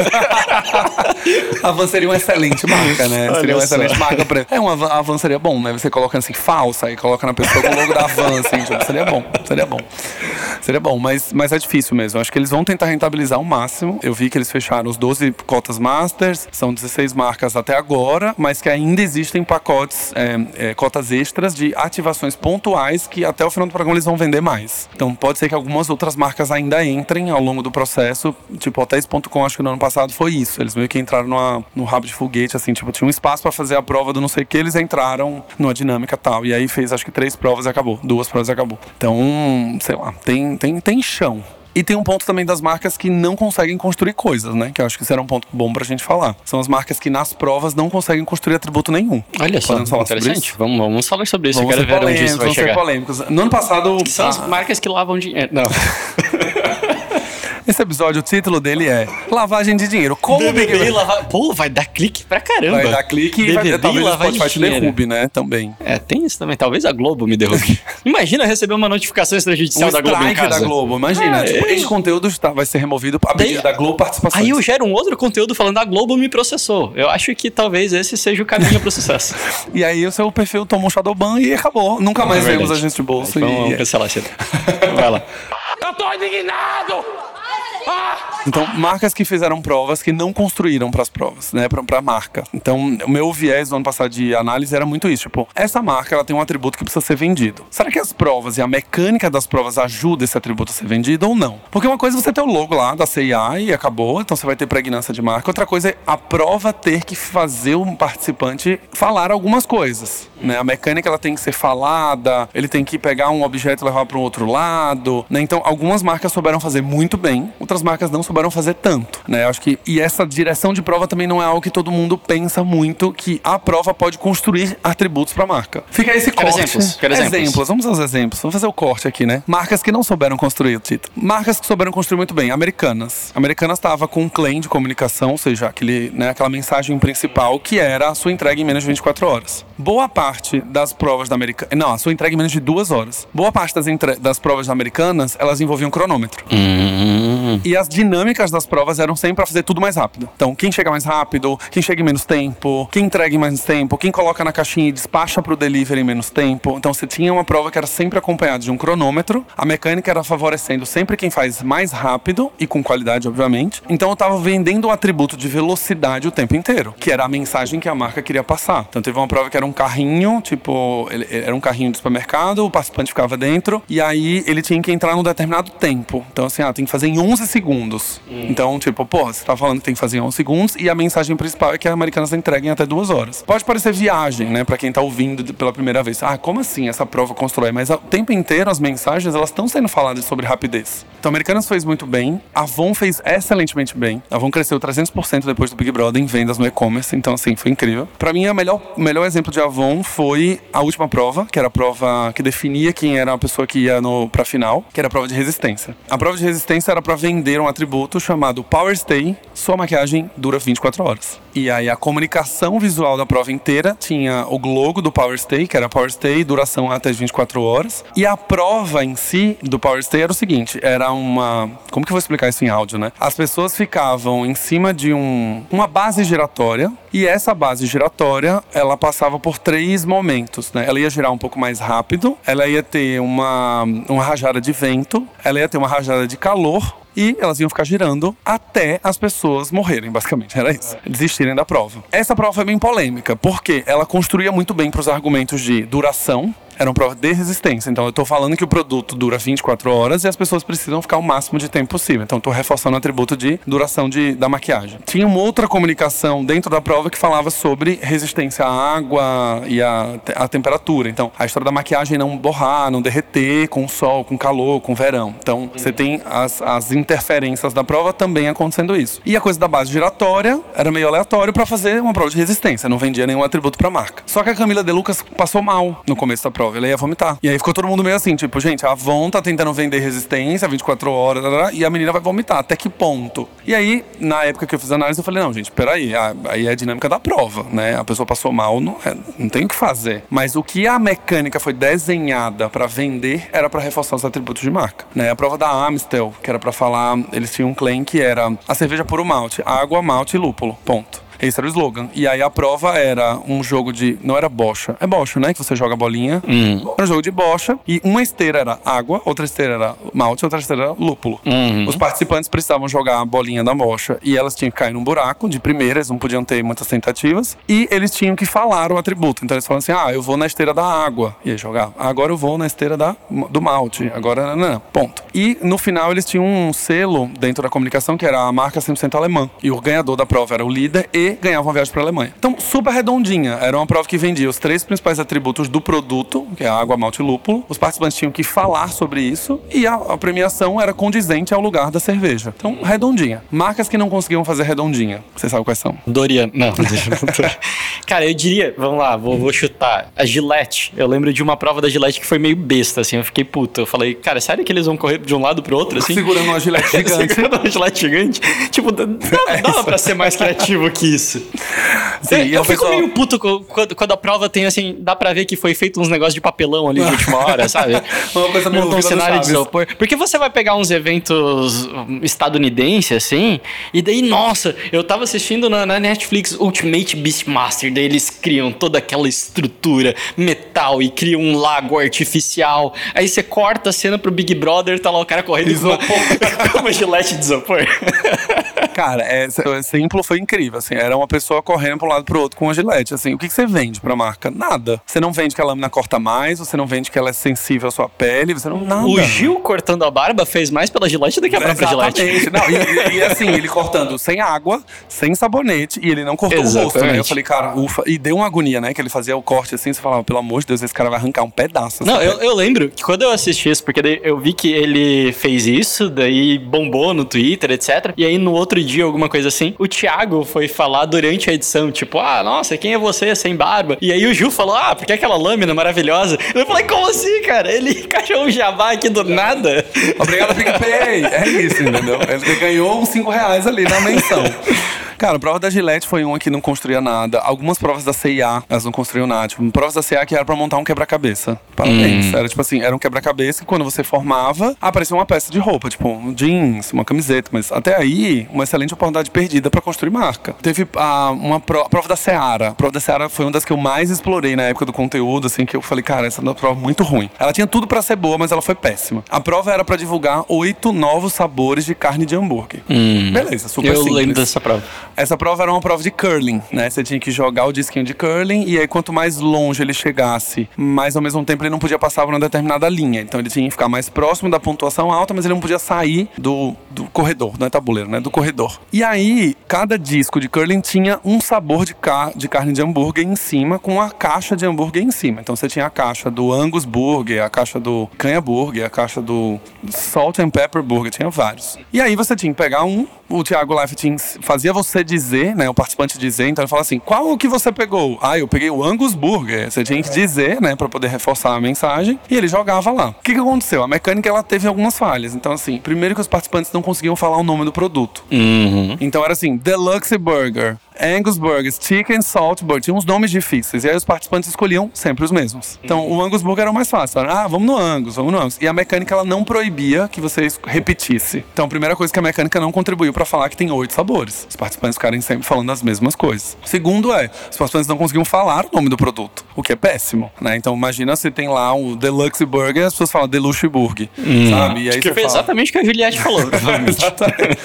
A Van seria uma excelente marca, né? Olha seria uma só. excelente marca pra. É, uma van, a Van seria bom, né? Você coloca assim, falsa, e coloca na pessoa com o logo da Van, assim, tipo, seria bom, seria bom. Seria bom, mas, mas é difícil mesmo. Eu acho que eles vão tentar rentabilizar o máximo. Eu vi que eles fecharam os 12 cotas Masters, são 16 marcas até agora, mas que ainda existem pacotes, é, é, cotas extras de ativações pontuais que até o final do programa eles vão vender mais. Então pode ser que algumas outras marcas ainda entrem ao longo do processo. Tipo, hotéis.com, acho que no ano passado foi isso. Eles meio que entraram numa, no rabo de foguete, assim, tipo, tinha um espaço pra fazer a prova do não sei o que, eles entraram numa dinâmica tal. E aí fez acho que três provas e acabou. Duas provas e acabou. Então, sei lá, tem, tem, tem chão. E tem um ponto também das marcas que não conseguem construir coisas, né? Que eu acho que isso era um ponto bom pra gente falar. São as marcas que nas provas não conseguem construir atributo nenhum. Olha só, Podemos falar sobre interessante. isso? Vamos, vamos falar sobre isso. Vamos eu quero ver onde isso vai chegar. polêmicos. No ano passado. São as ah, marcas que lavam dinheiro. Não. Esse episódio, o título dele é Lavagem de Dinheiro. Como o Big BBB Brother lavar. Pô, vai dar clique pra caramba. vai dar clique e vai, BBB talvez o lavar Spotify te dinheiro. derrube, né? Também. É, tem isso também. Talvez a Globo me derrube. Imagina receber uma notificação O extrajudicial da Globo em casa. da Globo, imagina. É, tipo, é. esse conteúdo está, vai ser removido a pedido da Globo Participações. Aí eu gero um outro conteúdo falando a Globo me processou. Eu acho que talvez esse seja o caminho pro sucesso. E aí o seu perfil toma um shadowban e acabou. Nunca mais É vemos a gente de bolsa. Vamos E... cancelar cedo. Vai lá. Eu tô indignado! Ah! Então, marcas que fizeram provas que não construíram para as provas, né, para marca. Então, o meu viés do ano passado de análise era muito isso, tipo, essa marca ela tem um atributo que precisa ser vendido. Será que as provas e a mecânica das provas ajuda esse atributo a ser vendido ou não? Porque uma coisa é você ter o logo lá da CIA e acabou, então você vai ter pregnância de marca. Outra coisa é a prova ter que fazer um participante falar algumas coisas, né? A mecânica ela tem que ser falada, ele tem que pegar um objeto e levar para um outro lado, né? Então, algumas marcas souberam fazer muito bem, outras marcas não souberam fazer tanto, né? Eu acho que e essa direção de prova também não é algo que todo mundo pensa muito que a prova pode construir atributos para a marca. Fica esse Quero corte. exemplos, quero exemplos. Vamos aos exemplos. Vamos fazer o corte aqui, né? Marcas que não souberam construir o título. Marcas que souberam construir muito bem. Americanas. Americanas estava com um claim de comunicação, ou seja, aquele, né, aquela mensagem principal que era a sua entrega em menos de 24 horas. Boa parte das provas da Americana. Não, a sua entrega em menos de duas horas. Boa parte das, entre... das provas americanas, elas envolviam cronômetro. E as dinâmicas das provas eram sempre para fazer tudo mais rápido. Então, quem chega mais rápido, quem chega em menos tempo, quem entrega em menos tempo, quem coloca na caixinha e despacha pro delivery em menos tempo. Então, você tinha uma prova que era sempre acompanhada de um cronômetro. A mecânica era favorecendo sempre quem faz mais rápido e com qualidade, obviamente. Então, eu tava vendendo um atributo de velocidade o tempo inteiro, que era a mensagem que a marca queria passar. Então, teve uma prova que era um carrinho, tipo, ele- era um carrinho de supermercado, o participante ficava dentro, e aí ele tinha que entrar num determinado tempo. Então, assim, ah, tem que fazer em 11 segundos. Então, tipo, porra, você tá falando que tem que fazer em 11 segundos, e a mensagem principal é que a Americanas entrega em até duas horas. Pode parecer viagem, né, pra quem tá ouvindo pela primeira vez. Ah, como assim essa prova constrói? Mas o tempo inteiro as mensagens, elas estão sendo faladas sobre rapidez. Então, Americanas fez muito bem, a Avon fez excelentemente bem. A Avon cresceu 300% depois do Big Brother em vendas no e-commerce, então, assim, foi incrível. Pra mim, o melhor, melhor exemplo de Avon foi a última prova, que era a prova que definia quem era a pessoa que ia no, pra final, que era a prova de resistência. A prova de resistência era pra vender um atributo chamado Power Stay, sua maquiagem dura 24 horas. E aí a comunicação visual da prova inteira tinha o logo do Power Stay, que era Power Stay, duração até 24 horas. E a prova em si do Power Stay era o seguinte, era uma... Como que eu vou explicar isso em áudio, né? As pessoas ficavam em cima de um, uma base giratória e essa base giratória, ela passava por três momentos, né? Ela ia girar um pouco mais rápido, ela ia ter uma, uma rajada de vento, ela ia ter uma rajada de calor e elas iam ficar girando até as pessoas morrerem, basicamente. Era isso. Desistirem da prova. Essa prova foi bem polêmica, porque ela construía muito bem para os argumentos de duração. Era uma prova de resistência. Então, eu tô falando que o produto dura 24 horas e as pessoas precisam ficar o máximo de tempo possível. Então, tô reforçando o atributo de duração de, da maquiagem. Tinha uma outra comunicação dentro da prova que falava sobre resistência à água e à, à temperatura. Então, a história da maquiagem não borrar, não derreter com sol, com calor, com verão. Então, você tem as, as interferências da prova também acontecendo isso. E a coisa da base giratória era meio aleatório para fazer uma prova de resistência. Não vendia nenhum atributo para marca. Só que a Camila De Lucas passou mal no começo da prova. Ela ia vomitar. E aí ficou todo mundo meio assim, tipo, gente, a Avon tá tentando vender resistência 24 horas, e a menina vai vomitar. Até que ponto? E aí, na época que eu fiz a análise, eu falei, não, gente, peraí, aí é a dinâmica da prova, né? A pessoa passou mal, não, é- não tem o que fazer. Mas o que a mecânica foi desenhada para vender era para reforçar os atributos de marca. Né? A prova da Amstel, que era para falar, eles tinham um claim que era a cerveja puro malte, água, malte e lúpulo. Ponto. Esse era o slogan. E aí a prova era um jogo de. Não era bocha. É bocha, né? Que você joga a bolinha. Era um jogo de bocha. E uma esteira era água, outra esteira era malte, outra esteira era lúpulo. Os participantes precisavam jogar a bolinha da bocha e elas tinham que cair num buraco de primeira, eles não podiam ter muitas tentativas. E eles tinham que falar o atributo. Então eles falavam assim: ah, eu vou na esteira da água. E aí jogava. Agora eu vou na esteira da, do malte. Agora, não, ponto. E no final eles tinham um selo dentro da comunicação que era a marca 100% alemã. E o ganhador da prova era o líder e ganhava uma viagem para a Alemanha. Então, super redondinha. Era uma prova que vendia os três principais atributos do produto, que é a água, malte e lúpulo. Os participantes tinham que falar sobre isso e a, a premiação era condizente ao lugar da cerveja. Então, redondinha. Marcas que não conseguiam fazer redondinha. Você sabe quais são? Dorian. Não, deixa eu- Cara, eu diria, vamos lá, vou, vou chutar. A Gillette. Eu lembro de uma prova da Gillette que foi meio besta, assim. Eu fiquei puto. Eu falei, cara, sério que eles vão correr de um lado pro outro, assim? Segurando uma gilete gigante. Segurando uma Gillette gigante. Tipo, não dava pra ser mais criativo que isso. Isso. Sim, eu e eu o fico pessoal- meio puto quando, quando a prova tem assim, dá pra ver que foi feito uns negócios de papelão ali de última hora, sabe? Uma coisa meio um cenário de isopor. Porque você vai pegar uns eventos hum, estadunidenses, assim, e daí, nossa, eu tava assistindo na, na Netflix Ultimate Beastmaster, daí eles criam toda aquela estrutura, metal, e criam um lago artificial. Aí você corta a cena pro Big Brother, tá lá o cara correndo com uma, com uma gilete de isopor. Cara, esse o exemplo foi incrível, assim. Era uma pessoa correndo pra um lado e pro outro com uma gilete, assim. O que, que você vende pra marca? Nada. Você não vende que a lâmina corta mais, você não vende que ela é sensível à sua pele, você não... Nada. O Gil cortando a barba fez mais pela gilete do que a própria Exatamente. gilete. Não, e, e- e assim, ele cortando sem água, sem sabonete, e ele não cortou o rosto, né? Exatamente. Eu falei, cara, ufa. E deu uma agonia, né? Que ele fazia o corte assim, você falava, pelo amor de Deus, esse cara vai arrancar um pedaço. Não, assim, eu, eu lembro que quando eu assisti isso, porque eu vi que ele fez isso, daí bombou no Twitter, etc. E aí no outro dia, alguma coisa assim, o Thiago foi falar durante a edição, tipo, ah, nossa, quem é você sem barba? E aí o Gil falou, ah, porque aquela lâmina maravilhosa. Eu falei, como assim, cara? Ele encaixou um jabá aqui do nada. Obrigado, PicPay. É isso, entendeu? Ele ganhou uns 5 reais ali na menção. Cara, a prova da Gillette foi uma que não construía nada. Algumas provas da CIA, elas não construíam nada. Tipo, provas da CIA que era pra montar um quebra-cabeça. Parabéns. Era tipo assim, era um quebra-cabeça e quando você formava, aparecia uma peça de roupa, tipo um jeans, uma camiseta. Mas até aí, uma excelente oportunidade perdida pra construir marca. Teve a, uma pro- a prova da Seara. A prova da Seara foi uma das que eu mais explorei na época do conteúdo, assim, que eu falei, cara, essa é uma prova muito ruim. Ela tinha tudo pra ser boa, mas ela foi péssima. A prova era pra divulgar oito novos sabores de carne de hambúrguer. Beleza, super eu simples. lembro dessa prova. Essa prova era uma prova de curling, né? Você tinha que jogar o disquinho de curling e aí quanto mais longe ele chegasse, mais ao mesmo tempo ele não podia passar por uma determinada linha. Então ele tinha que ficar mais próximo da pontuação alta, mas ele não podia sair do, do corredor, não é tabuleiro, né? Do corredor. E aí, cada disco de curling tinha um sabor de, ca de carne de hambúrguer em cima, com a caixa de hambúrguer em cima. Então você tinha a caixa do Angus Burger, a caixa do Canha Burger, a caixa do Salt and Pepper Burger, tinha vários. E aí você tinha que pegar um, o Thiago Life fazia você dizer, né, o participante dizer, então ele fala assim, qual o que você pegou? Ah, eu peguei o Angus Burger. Você tinha que dizer, né, pra poder reforçar a mensagem, e ele jogava lá. O que que aconteceu? A mecânica, ela teve algumas falhas. Então, assim, primeiro que os participantes não conseguiam falar o nome do produto. Então era assim, Deluxe Burger, Angus Burgers, Chicken Salt Burger, tinha uns nomes difíceis. E aí os participantes escolhiam sempre os mesmos. Então o Angus Burger era o mais fácil. Ah, vamos no Angus, vamos no Angus. E a mecânica ela não proibia que você repetisse. Então a primeira coisa que a mecânica não contribuiu pra falar que tem oito sabores. Os participantes ficarem sempre falando as mesmas coisas. Segundo é, os participantes não conseguiam falar o nome do produto, o que é péssimo, né? Então imagina se tem lá o Deluxe Burger, as pessoas falam Deluxe Burger, sabe? E aí Que foi fala- exatamente o que a Juliette falou. Exatamente.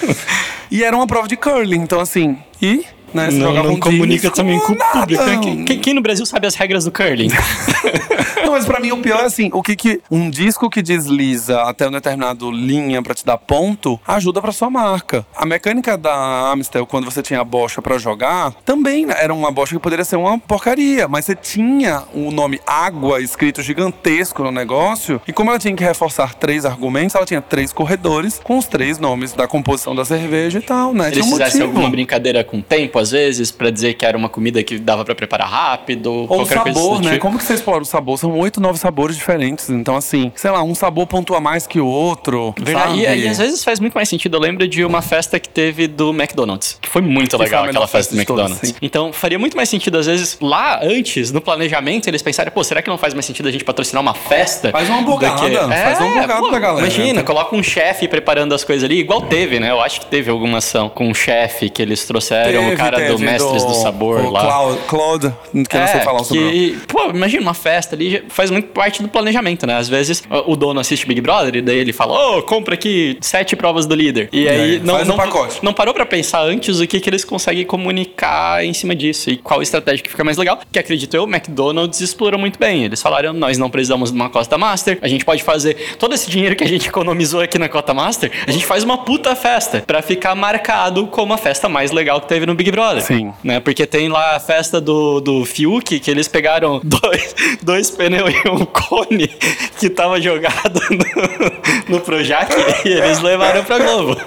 e era uma prova de curling, então assim, e né, você Não, não um comunica também com o público. né? Quem, quem- quem no Brasil sabe as regras do curling? Não, mas pra mim o pior é assim, o que que um disco que desliza até uma determinada linha pra te dar ponto, ajuda pra sua marca. A mecânica da Amstel, quando você tinha a bocha pra jogar, também era uma bocha que poderia ser uma porcaria, mas você tinha o nome água escrito gigantesco no negócio, e como ela tinha que reforçar três argumentos, ela tinha três corredores com os três nomes da composição da cerveja e tal, né? Eles um fizessem alguma brincadeira com o tempo, às vezes, pra dizer que era uma comida que dava pra preparar rápido, Ou qualquer coisa sabor, desse né? tipo. Como que você explora o sabor? São oito, nove sabores diferentes. Então, assim, sei lá, um sabor pontua mais que o outro. Verdade. E, e às vezes faz muito mais sentido. Eu lembro de uma festa que teve do McDonald's, que foi muito foi legal a aquela festa do McDonald's. sim. então faria muito mais sentido, às vezes, lá antes, no planejamento, eles pensarem, pô, será que não faz mais sentido a gente patrocinar uma festa? Faz uma hamburgada, do que- faz uma hamburgada pô, pra galera. Imagina, coloca um chefe preparando as coisas ali, igual teve, né? Eu acho que teve alguma ação com um chefe que eles trouxeram, Teve, o cara do teve, Mestres do, Sabor o lá. Claude, Claude, que eu não sei falar o sobrenome. É, que, pô, imagina uma festa ali, faz muito parte do planejamento, né? Às vezes o dono assiste Big Brother e daí ele fala, ô, compra aqui sete provas do líder. E aí aí, não, faz um não, pacote. não parou pra pensar antes o que, que eles conseguem comunicar em cima disso e qual estratégia que fica mais legal. Que acredito eu, o McDonald's explorou muito bem. Eles falaram, nós não precisamos de uma Costa Master, a gente pode fazer todo esse dinheiro que a gente economizou aqui na Costa Master, a gente faz uma puta festa pra ficar marcado como a festa mais legal que teve no Big Brother. Sim. Né? Porque tem lá a festa do, do Fiuk, que eles pegaram dois, dois pneus e um cone que tava jogado no, no Projac e eles levaram pra Globo.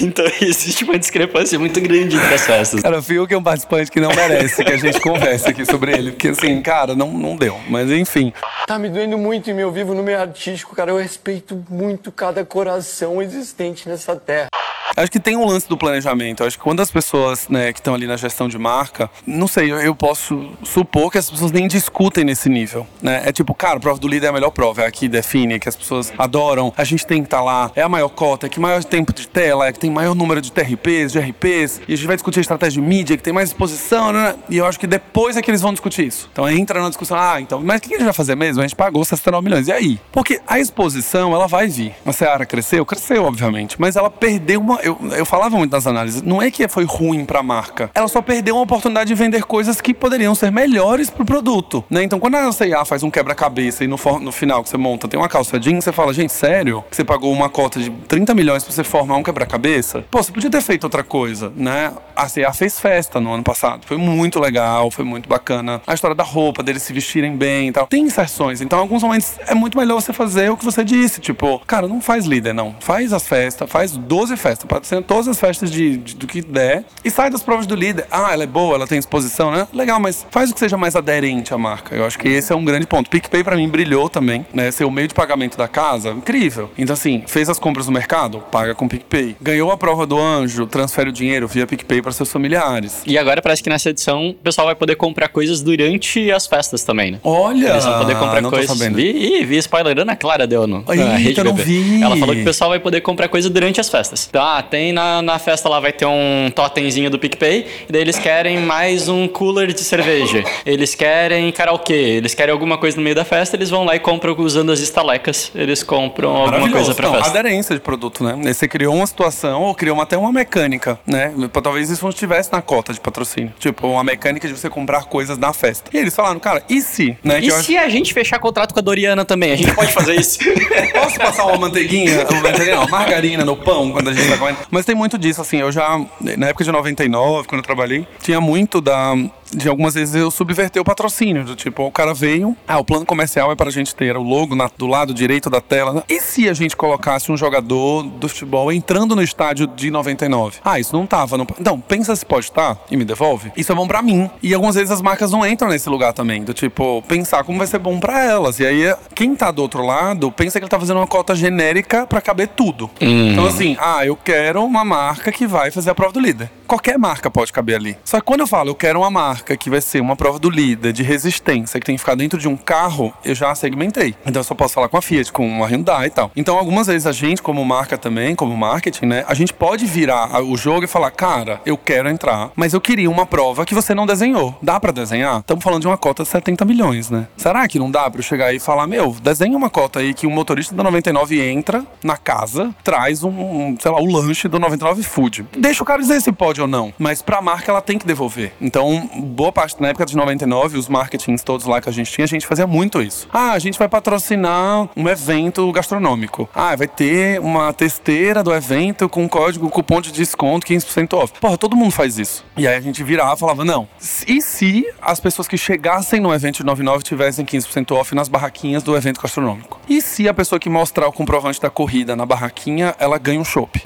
Então existe uma discrepância muito grande entre as festas. Cara, o Fiuk é um participante que não merece que a gente converse aqui sobre ele. Porque, assim, cara, não, não deu. Mas, enfim. Tá me doendo muito em meu vivo no meio artístico, cara. Eu respeito muito cada coração existente nessa terra. Acho que tem um lance do planejamento. Acho que quando as pessoas, né, que estão ali na gestão de marca, não sei, eu, eu posso supor que as pessoas nem discutem nesse nível, né? É tipo, cara, a prova do líder é a melhor prova, é a que define, que as pessoas adoram, a gente tem que estar lá, é a maior cota, é que maior tempo de tela, é que tem maior número de TRPs, de RPs, e a gente vai discutir a estratégia de mídia, que tem mais exposição, né? E eu acho que depois é que eles vão discutir isso. Então entra na discussão, ah, então, mas o que a gente vai fazer mesmo? A gente pagou 69 milhões, e aí? Porque a exposição, ela vai vir. A Seara cresceu? Cresceu, obviamente, mas ela perdeu uma. Eu, eu falava muito nas análises, não é que foi ruim pra marca, ela só perdeu uma oportunidade de vender coisas que poderiam ser melhores pro produto, né? Então quando a CIA faz um quebra-cabeça e no, for- no final que você monta tem uma calça jeans, você fala, gente, sério? Que você pagou uma cota de 30 milhões pra você formar um quebra-cabeça? Pô, você podia ter feito outra coisa, né? A CIA fez festa no ano passado, foi muito legal, foi muito bacana. A história da roupa, deles se vestirem bem e tal. Tem inserções, então em alguns momentos é muito melhor você fazer o que você disse, tipo, cara, não faz líder, não. Faz as festas, faz 12 festas, pode ser todas as festas de, de- do que der e sai das provas do líder. Ah, ela é boa, ela tem exposição, né? Legal, mas faz o que seja mais aderente à marca. Eu acho que esse é um grande ponto. PicPay pra mim brilhou também, né? Ser o meio de pagamento da casa, incrível. Então assim, fez as compras no mercado, paga com PicPay. Ganhou a prova do anjo, transfere o dinheiro via PicPay para seus familiares. E agora parece que nessa edição o pessoal vai poder comprar coisas durante as festas também, né? Olha, Eles vão poder comprar não tô coisas. sabendo. Vi, ih, vi spoilerando a Clara deu no Ih, na Rede eu não BB. vi. Ela falou que o pessoal vai poder comprar coisa durante as festas. Então, ah, tem na, na festa lá vai ter um totemzinho do PicPay, e daí eles querem mais um cooler de cerveja. Eles querem karaokê, eles querem alguma coisa no meio da festa, eles vão lá e compram usando as estalecas. Eles compram alguma coisa pra não, festa. aderência de produto, né? Você criou uma situação ou criou até uma mecânica, né? Pra- Talvez isso não estivesse na cota de patrocínio. Tipo, uma mecânica de você comprar coisas na festa. E eles falaram, cara, e se? Né? E eu acho- se a gente fechar contrato com a Doriana também? A gente pode fazer isso? Posso passar uma manteiguinha, uma manteiguinha não, margarina no pão quando a gente tá comendo? Mas tem muito disso, assim, eu já, na época de 99, quando eu trabalhei, tinha muito da... De algumas vezes eu subverter o patrocínio, do tipo, o cara veio, ah, o plano comercial é para a gente ter o logo na- do lado direito da tela. né? E se a gente colocasse um jogador do futebol entrando no estádio de 99? Ah, isso não tava. Não... Então, pensa se pode estar e me devolve. Isso é bom pra mim. E algumas vezes as marcas não entram nesse lugar também, do tipo, pensar como vai ser bom pra elas. E aí, quem tá do outro lado, pensa que ele tá fazendo uma cota genérica pra caber tudo. Então, assim, ah, eu quero uma marca que vai fazer a prova do líder. Qualquer marca pode caber ali. Só que quando eu falo, eu quero uma marca que vai ser uma prova do líder, de resistência, que tem que ficar dentro de um carro, eu já segmentei. Então eu só posso falar com a Fiat, com uma Hyundai e tal. Então algumas vezes a gente, como marca também, como marketing, né, a gente pode virar o jogo e falar, cara, eu quero entrar, mas eu queria uma prova que você não desenhou. Dá pra desenhar? Estamos falando de uma cota de 70 milhões, né? Será que não dá pra eu chegar aí e falar, meu, desenha uma cota aí que o motorista da 99 entra na casa, traz um, um, sei lá, o lanche do 99 Food. Deixa o cara dizer se pode ou não. Mas pra marca ela tem que devolver. Então, boa parte, na época de 99, os marketings todos lá que a gente tinha, a gente fazia muito isso. Ah, a gente vai patrocinar um evento gastronômico. Ah, vai ter uma testeira do evento com código, cupom de desconto, 15% off. Porra, todo mundo faz isso. E aí a gente virava e falava, não. E se as pessoas que chegassem no evento de 99 tivessem 15% off nas barraquinhas do evento gastronômico? E se a pessoa que mostrar o comprovante da corrida na barraquinha, ela ganha um chopp?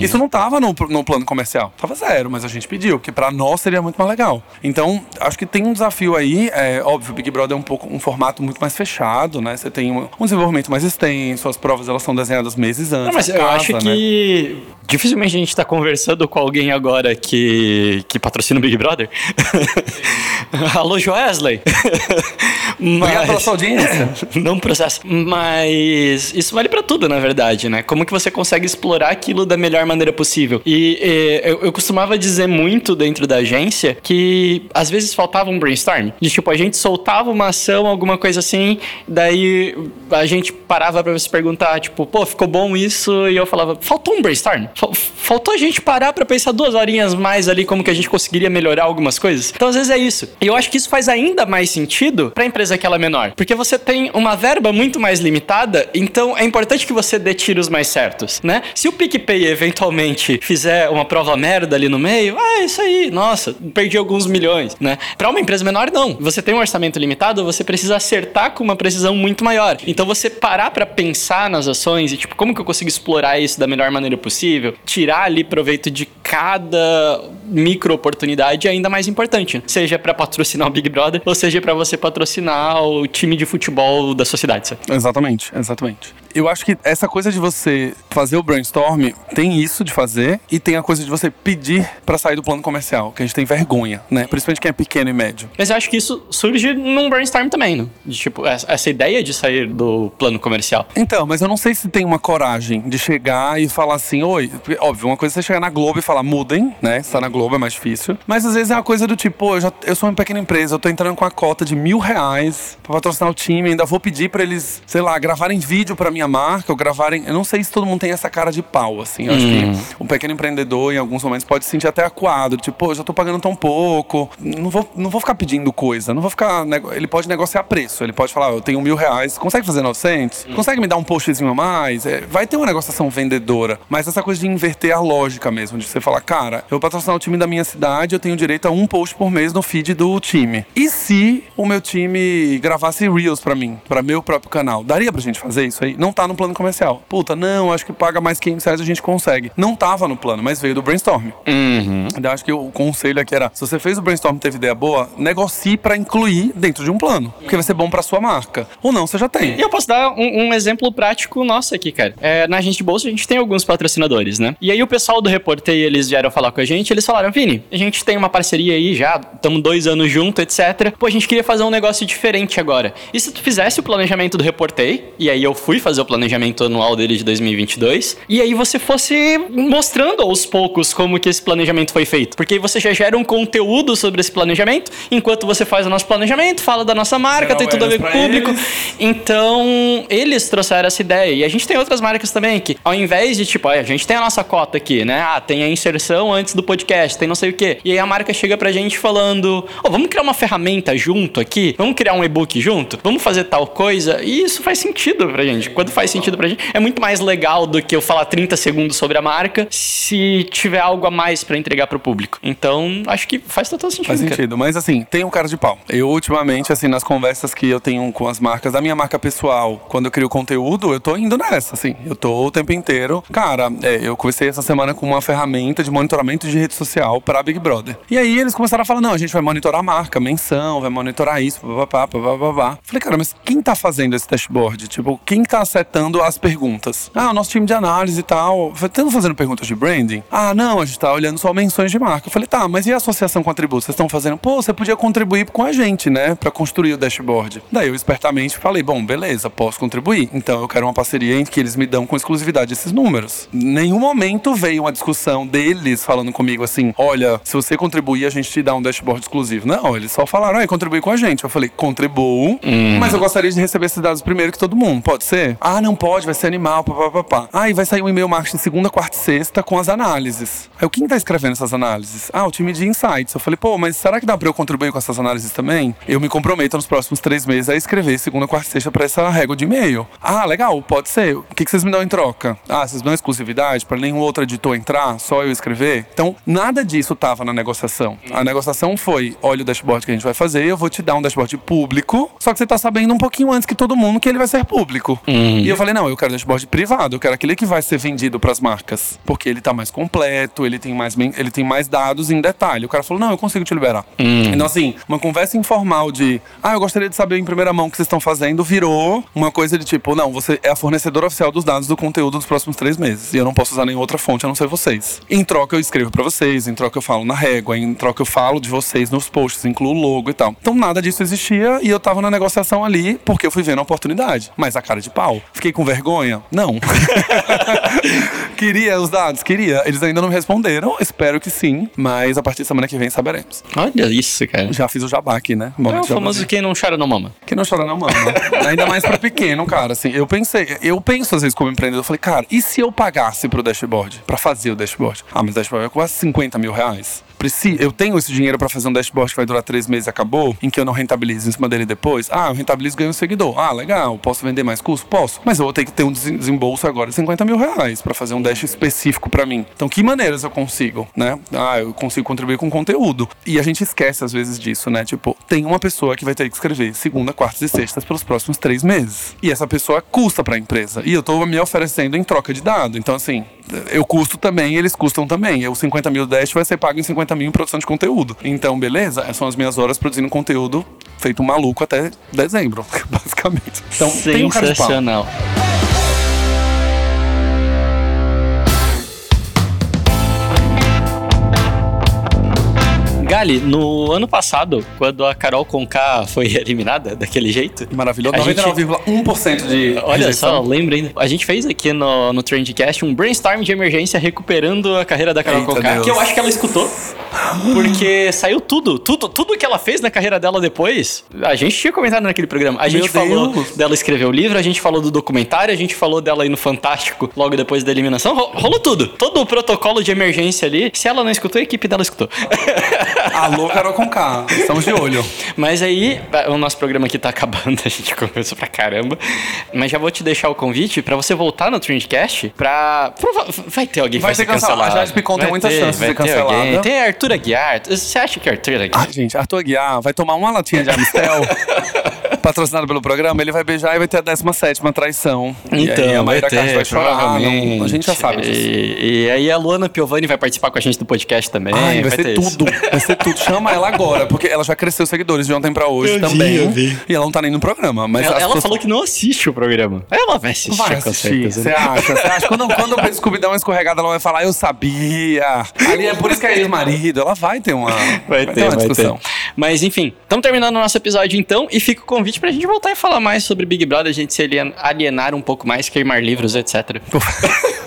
Isso não tava no, no plano comercial. Tava zero, mas a gente pediu, porque pra nós seria muito mais legal. Então, acho que tem um desafio aí. É óbvio, o Big Brother é um pouco um formato muito mais fechado, né? Você tem um, um desenvolvimento mais extenso, as provas elas são desenhadas meses antes. Não, mas da eu casa, acho né? que dificilmente a gente tá conversando com alguém agora que, que patrocina o Big Brother. Alô, Joesley. Obrigado pela sua audiência. Não processo. Mas isso vale pra tudo, na verdade, né? Como que você consegue explorar aquilo da melhor maneira possível? E, eh, eu, eu costumava dizer muito dentro da agência que às vezes faltava um brainstorm. De tipo, a gente soltava uma ação, alguma coisa assim, daí a gente parava pra se perguntar, tipo, pô, ficou bom isso? E eu falava, faltou um brainstorm? Fal- Faltou a gente parar pra pensar duas horinhas mais ali como que a gente conseguiria melhorar algumas coisas? Então, às vezes é isso. E eu acho que isso faz ainda mais sentido pra empresa que ela é menor. Porque você tem uma verba muito mais limitada, então é importante que você dê tiros mais certos, né? Se o PicPay eventualmente fizer uma prova merda ali no meio, ah, isso aí, nossa, perdi alguns milhões, né? Pra uma empresa menor, não. Você tem um orçamento limitado, você precisa acertar com uma precisão muito maior. Então você parar pra pensar nas ações e tipo, como que eu consigo explorar isso da melhor maneira possível, tirar ali proveito de cada micro oportunidade é ainda mais importante. Seja pra patrocinar o Big Brother, ou seja pra você patrocinar o time de futebol da sua cidade. sabe? Exatamente, exatamente. Eu acho que essa coisa de você fazer o brainstorm tem isso de fazer e tem a coisa de você pedir pra sair do plano comercial, que a gente tem vergonha, né? Principalmente quem é pequeno e médio. Mas eu acho que isso surge num brainstorm também, né? De, tipo, essa essa ideia de sair do plano comercial. Então, mas eu não sei se tem uma coragem de chegar e falar assim, oi, porque, óbvio, uma coisa é você chegar na Globo e falar, mudem, né? Você tá na Globo é mais difícil. Mas às vezes é uma coisa do tipo, pô, eu, já, eu sou uma pequena empresa, eu tô entrando com a cota de mil reais pra patrocinar o time, ainda vou pedir pra eles, sei lá, gravarem vídeo pra minha marca, ou gravarem. Eu não sei se todo mundo tem essa cara de pau, assim. Eu acho que o pequeno empreendedor, em alguns momentos, pode se sentir até acuado, tipo, pô, eu já tô pagando tão pouco, não vou, não vou ficar pedindo coisa, não vou ficar. Ele pode negociar preço, ele pode falar, eu tenho mil reais, consegue fazer 900? Consegue me dar um postzinho a mais? É, vai ter uma negociação vendedora, mas essa coisa de inverter a lógica mesmo, de você falar, cara, eu vou patrocinar o time da minha cidade, eu tenho direito a um post por mês no feed do time. E se o meu time gravasse Reels pra mim, pra meu próprio canal? Daria pra gente fazer isso aí? Não tá no plano comercial. Puta, não, acho que paga mais 500 reais a gente consegue. Não tava no plano, mas veio do brainstorm. Eu acho que o conselho aqui era: se você fez o brainstorm e teve ideia boa, negocie pra incluir dentro de um plano. Porque vai ser bom pra sua marca. Ou não, você já tem. E eu posso dar um, um exemplo prático nosso aqui, cara. É, na agência de bolsa a gente tem alguns patrocinadores, né? E aí o pessoal do Reportei, eles vieram falar com a gente, eles falaram, Vini, a gente tem uma parceria aí já, estamos dois anos junto, etc. Pô, a gente queria fazer um negócio diferente agora. E se tu fizesse o planejamento do Reportei, e aí eu fui fazer o planejamento anual dele de 2022, e aí você fosse mostrando aos poucos como que esse planejamento foi feito. Porque aí você já gera um conteúdo sobre esse planejamento, enquanto você faz o nosso planejamento, fala da nossa marca, tem tudo a ver com o público. eles. Então, eles trouxeram essa ideia. E a gente tem outras marcas também que, ao invés de, tipo, a gente tem a nossa cota aqui, né? Ah, tem a inserção antes do podcast, tem não sei o quê. E aí a marca chega pra gente falando: Ô, vamos criar uma ferramenta junto aqui? Vamos criar um e-book junto? Vamos fazer tal coisa? E isso faz sentido pra gente. Quando faz sentido pra gente, é muito mais legal do que eu falar 30 segundos sobre a marca se tiver algo a mais pra entregar pro público. Então, acho que faz total sentido. Faz cara. sentido, mas assim, tem um cara de pau. Eu, ultimamente, assim, nas conversas que eu tenho com as marcas, da minha marca pessoal, quando eu crio conteúdo, eu tô indo nessa, assim. Eu tô o tempo inteiro. Cara, é, eu conversei essa semana com uma ferramenta de monitoramento de rede social para Big Brother. E aí eles começaram a falar: não, a gente vai monitorar a marca, menção, vai monitorar isso, papapá, papapá. Falei, cara, mas quem tá fazendo esse dashboard? Tipo, quem tá setando as perguntas? Ah, o nosso time de análise e tal. Estão fazendo perguntas de branding? Ah, não, a gente tá olhando só menções de marca. Eu falei, tá, mas e a associação com atributos? Vocês estão fazendo? Pô, você podia contribuir com a gente, né? Pra construir o dashboard. Daí eu espertamente falei, bom, beleza, posso contribuir. Então eu quero uma parceria em que eles me dão com exclusividade esses números. Nenhum momento veio uma discussão deles falando comigo assim, olha, se você contribuir, a gente te dá um dashboard exclusivo. Não, eles só falaram, ah, contribui com a gente. Eu falei, contribuo, mas eu gostaria de receber esses dados primeiro que todo mundo. Pode ser? Ah, não pode, vai ser animal, papapá. Ah, e vai sair um e-mail marketing segunda, quarta e sexta com as análises. Aí, quem tá escrevendo essas análises? Ah, o time de insights. Eu falei, pô, mas será que dá pra eu contribuir com essas análises também? Eu me comprometo nos próximos três meses a escrever segunda, quarta e sexta pra essa régua de e-mail. Ah, legal, pode ser. O que, que vocês me dão em troca? Ah, vocês dão exclusividade pra nenhum outro editor entrar, só eu escrever? Então, nada disso tava na negociação. A negociação foi: olha o dashboard que a gente vai fazer, eu vou te dar um dashboard público, só que você tá sabendo um pouquinho antes que todo mundo que ele vai ser público. E eu falei: não, eu quero dashboard privado, eu quero aquele que vai ser vendido pras marcas. Porque ele tá mais completo, ele tem mais, ele tem mais dados em detalhe. O cara falou: não, eu consigo te liberar. Então, assim, uma conversa informal de: ah, eu gostaria de saber em primeira mão o que vocês estão fazendo, virou uma coisa de tipo: não, você é a fornecedora oficial dos dados do conteúdo dos próximos três meses. E eu não posso usar nenhuma outra fonte a não ser vocês. Em troca, eu escrevo pra vocês, em troca, eu falo na régua, em troca, eu falo de vocês nos posts, incluo o logo e tal. Então, nada disso existia e eu tava na negociação ali porque eu fui vendo a oportunidade. Mas a cara de pau. Fiquei com vergonha? Não. Queria os dados? Queria. Eles ainda não me responderam, espero que sim. Mas a partir da semana que vem saberemos. Olha isso, cara. Já fiz o jabá aqui, né? É Momento o famoso quem não chora não mama. Que não chora não mama. Ainda mais pra pequeno, cara. Assim, eu pensei, eu penso às vezes como empreendedor, eu falei, cara, e se eu pagasse pro dashboard? Pra fazer o dashboard? Ah, mas o dashboard é quase 50 mil reais. Preci- Eu tenho esse dinheiro pra fazer um dashboard que vai durar três meses e acabou, em que eu não rentabilizo em cima dele depois. Ah, eu rentabilizo e ganho um seguidor. Ah, legal. Posso vender mais custo? Posso. Mas eu vou ter que ter um desembolso agora de 50 mil reais pra fazer um dash específico pra mim. Então, que maneiras eu consigo, né? Ah, eu consigo contribuir com conteúdo. E a gente esquece às vezes disso, né? Tipo, tem uma pessoa que vai ter que escrever segunda, quartas e sextas pelos próximos três meses. E essa pessoa custa pra empresa. E eu tô me oferecendo em troca de dado. Então, assim, eu custo também, eles custam também. Eu, 50 mil Dash vai ser pago em 50 mil em produção de conteúdo. Então, beleza? Essas são as minhas horas produzindo conteúdo feito maluco até dezembro, basicamente. Então, tem um cara de pau. Gali, no ano passado, quando a Carol Conká foi eliminada daquele jeito, Maravilhoso. A gente- 99,1% de Olha rejeição. só, lembra ainda. A gente fez aqui no, no Trendcast um brainstorm de emergência recuperando a carreira da Carol Eita, Conká, Deus. que eu acho que ela escutou. Porque saiu tudo, tudo, tudo que ela fez na carreira dela depois. A gente tinha comentado naquele programa. A gente falou Deus. dela escrever o livro, a gente falou do documentário, a gente falou dela aí no Fantástico logo depois da eliminação. Ro- Rolou tudo. Todo o protocolo de emergência ali. Se ela não escutou, a equipe dela escutou. Alô, Carol Conká. Estamos de olho. Mas aí, o nosso programa aqui tá acabando, a gente começou pra caramba. Mas já vou te deixar o convite pra você voltar no Trendcast pra. Vai ter alguém que Vai vai, ser cancelado. cancelado. A Jade Picon tem Vai muitas chances de ser ter cancelada. alguém. Tem Arthur Aguiar. Você acha que Arthur Aguiar. Ai, gente, Arthur Aguiar vai tomar uma latinha de Amistel, patrocinado pelo programa, ele vai beijar e vai ter a 17 traição. e aí a Maíra Castro vai chorar. Então, provavelmente. Não, a gente já sabe disso. E, e aí a Luana Piovani vai participar com a gente do podcast também. Ai, vai, ser ter isso. tudo, vai ser tudo. Chama ela agora, porque ela já cresceu seguidores de ontem pra hoje Eu vi, também. eu vi. E ela não tá nem no programa. Mas Ela, ela pessoas- falou que não assiste o programa. Ela vai assistir, Vai com assistir, certeza. você acha? Você acha? Quando, quando o Scooby dá uma escorregada, ela vai falar, eu sabia. Ali é por isso que é ex-marido. Ela vai ter uma, Vai ter, uma vai discussão. ter. Mas enfim, estamos terminando o nosso episódio então e fica o convite pra gente voltar e falar mais sobre Big Brother, a gente se alien- alienar um pouco mais, queimar livros, etc.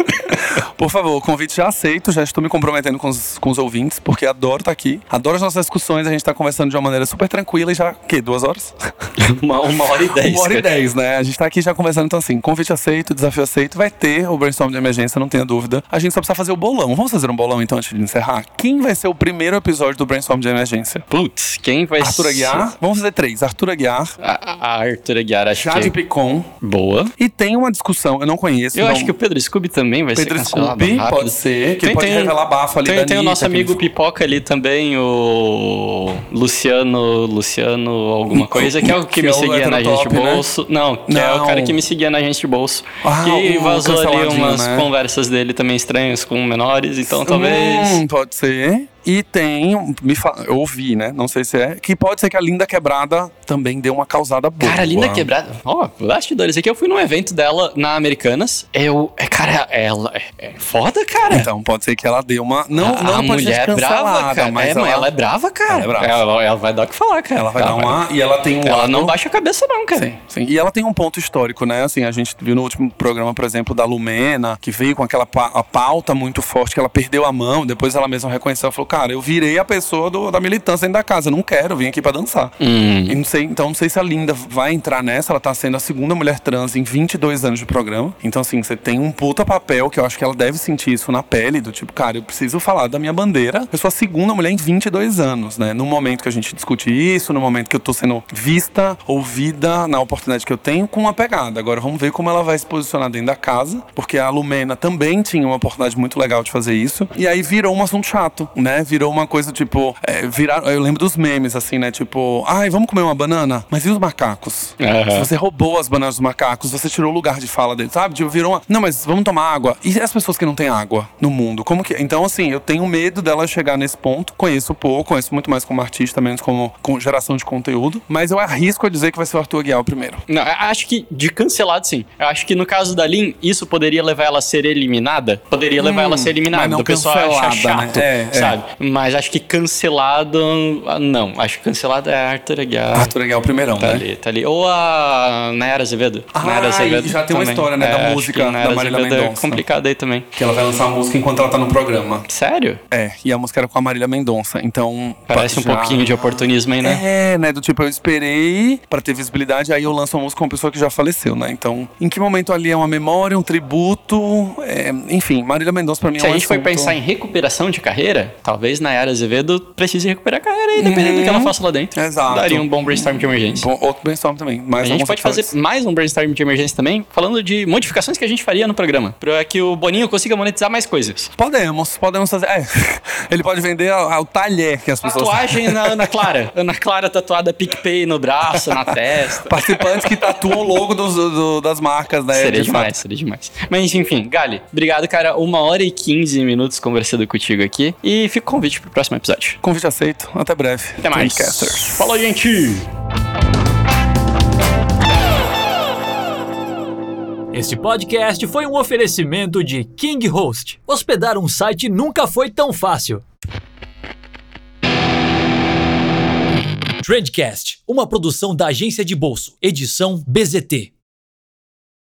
Por favor, o convite já aceito, já estou me comprometendo com os, com os ouvintes, porque adoro estar aqui. Adoro as nossas discussões, a gente tá conversando de uma maneira super tranquila e já, o quê? Duas horas? uma, uma hora e dez. Uma hora e dez, né? A gente tá aqui já conversando, então assim, convite aceito, desafio aceito, vai ter o brainstorm de emergência, não tenha dúvida. A gente só precisa fazer o bolão. Vamos fazer um bolão então antes de encerrar? Quem vai ser o primeiro episódio do brainstorm de emergência? Putz, quem vai Arthur? Aguiar? Vamos fazer três. Arthur Aguiar, A, a Arthur Aguiar, acho Jade que Picon. boa. E tem uma discussão, eu não conheço. Eu não- acho que o Pedro Scooby também vai Pedro ser cancelado Rápido. pode ser, que pode revelar bafo ali tem, da tem o Anitta, nosso que amigo ele- Pipoca ali também, o Luciano, Luciano alguma coisa, que é o que, Que me é o seguia na heterotop, né? bolso. Não, que é Não. o cara que me seguia na de bolso. Ah, que o vazou ali umas né? conversas dele também estranhas com menores, então talvez... Hum, pode ser. E tem, me eu ouvi, né? Não sei se é. Que pode ser que a Linda Quebrada também deu uma causada boa. Cara, Linda Quebrada. Ó, bastidores. Aqui eu fui num evento dela na Americanas. Eu. É, cara, ela. É, é foda, cara. Então, pode ser que ela deu uma. Não, a, não a mulher é brava, cara. mas É, ela, ela... é brava, cara. Ela é brava. Ela, ela vai dar o que falar, cara. ela vai dar uma. E ela tem um Ela lado- não baixa a cabeça, não, cara. Sim, sim. E ela tem um ponto histórico, né? Assim, a gente viu no último programa, por exemplo, da Lumena, que veio com aquela pa- a pauta muito forte, que ela perdeu a mão, depois ela mesma reconheceu, ela falou, cara, eu virei a pessoa do- da militância dentro da casa, eu não quero, eu vim aqui pra dançar. Hum. E não sei, então não sei se a Linda vai entrar nessa, ela tá sendo a segunda mulher trans em 22 anos de programa. Então assim, você tem um puta papel que eu acho que ela deve sentir isso na pele, do tipo, cara, eu preciso falar da minha bandeira. Eu sou a segunda mulher em 22 anos, né? No momento que a gente discute isso, no momento que eu tô sendo vista, ouvida na oportunidade que eu tenho, com uma pegada. Agora vamos ver como ela vai se posicionar dentro da casa, porque a Lumena também tinha uma oportunidade muito legal de fazer isso. E aí virou um assunto chato, né? Virou uma coisa tipo, é, virar, eu lembro dos memes assim, né? Tipo, ai, vamos comer uma banana? Mas e os macacos? Aham. Se você roubou as bananas dos macacos, você tirou o lugar de fala deles, sabe? Tipo, virou uma. Não, mas vamos tomar água. E as pessoas que não têm água no mundo? Como que. Então, assim, eu tenho medo dela chegar nesse ponto. Conheço pouco, conheço muito mais como artista, menos como com geração de conteúdo. Mas eu arrisco a dizer que vai ser o Arthur Aguiar o primeiro. Não, acho que de cancelado, sim. Eu acho que no caso da Lin, isso poderia levar ela a ser eliminada. Poderia levar ela a ser eliminada. Hum, mas não do pessoal achar chato, né? É, é. sabe? Mas acho que cancelado. Não, acho que cancelado é a Arthur Aguiar. Arthur Aguiar o primeirão, Tá né? ali, tá ali. Ou a Nayara Azevedo. Ah, Nayara e já tem uma história, né, da acho música da Marília Azevedo Mendonça. É complicado aí também. Que ela vai lançar uma música enquanto ela tá no programa. Sério? É, e a música era com a Marília Mendonça. Então. Parece um já- pouquinho de oportunismo aí, né? É, né? Do tipo, eu esperei pra ter visibilidade, aí eu lanço uma música com uma pessoa que já faleceu, né? Então, em que momento ali é uma memória, um tributo? é, enfim, Marília Mendonça pra mim Se é a um gente for assunto- pensar em recuperação de carreira, talvez Nayara Azevedo precise recuperar a carreira aí, dependendo do que ela faça lá dentro. Uhum. Exato. Daria um bom brainstorm de emergência. Bom, outro brainstorm também. Mais A gente pode fazer mais um brainstorm de emergência também, falando de modificações que a gente faria no programa, para que o Boninho consiga monetizar mais coisas. Podemos, podemos fazer. É, ele pode vender o talher que as pessoas. Tatuagem na Ana Clara. Ana Clara tatuada PicPay no braço, na testa. Participantes que tatuam o logo dos- do- das marcas, né? Seria de demais, fato. seria demais. Mas enfim, Gali, obrigado, cara. Uma hora e 15 minutos conversando contigo aqui. E fica o convite pro próximo episódio. Convite aceito. Até breve. Até mais. Falou, gente! Este podcast foi um oferecimento de King Host. Hospedar um site nunca foi tão fácil. Trendcast, uma produção da agência de bolso, edição BZT.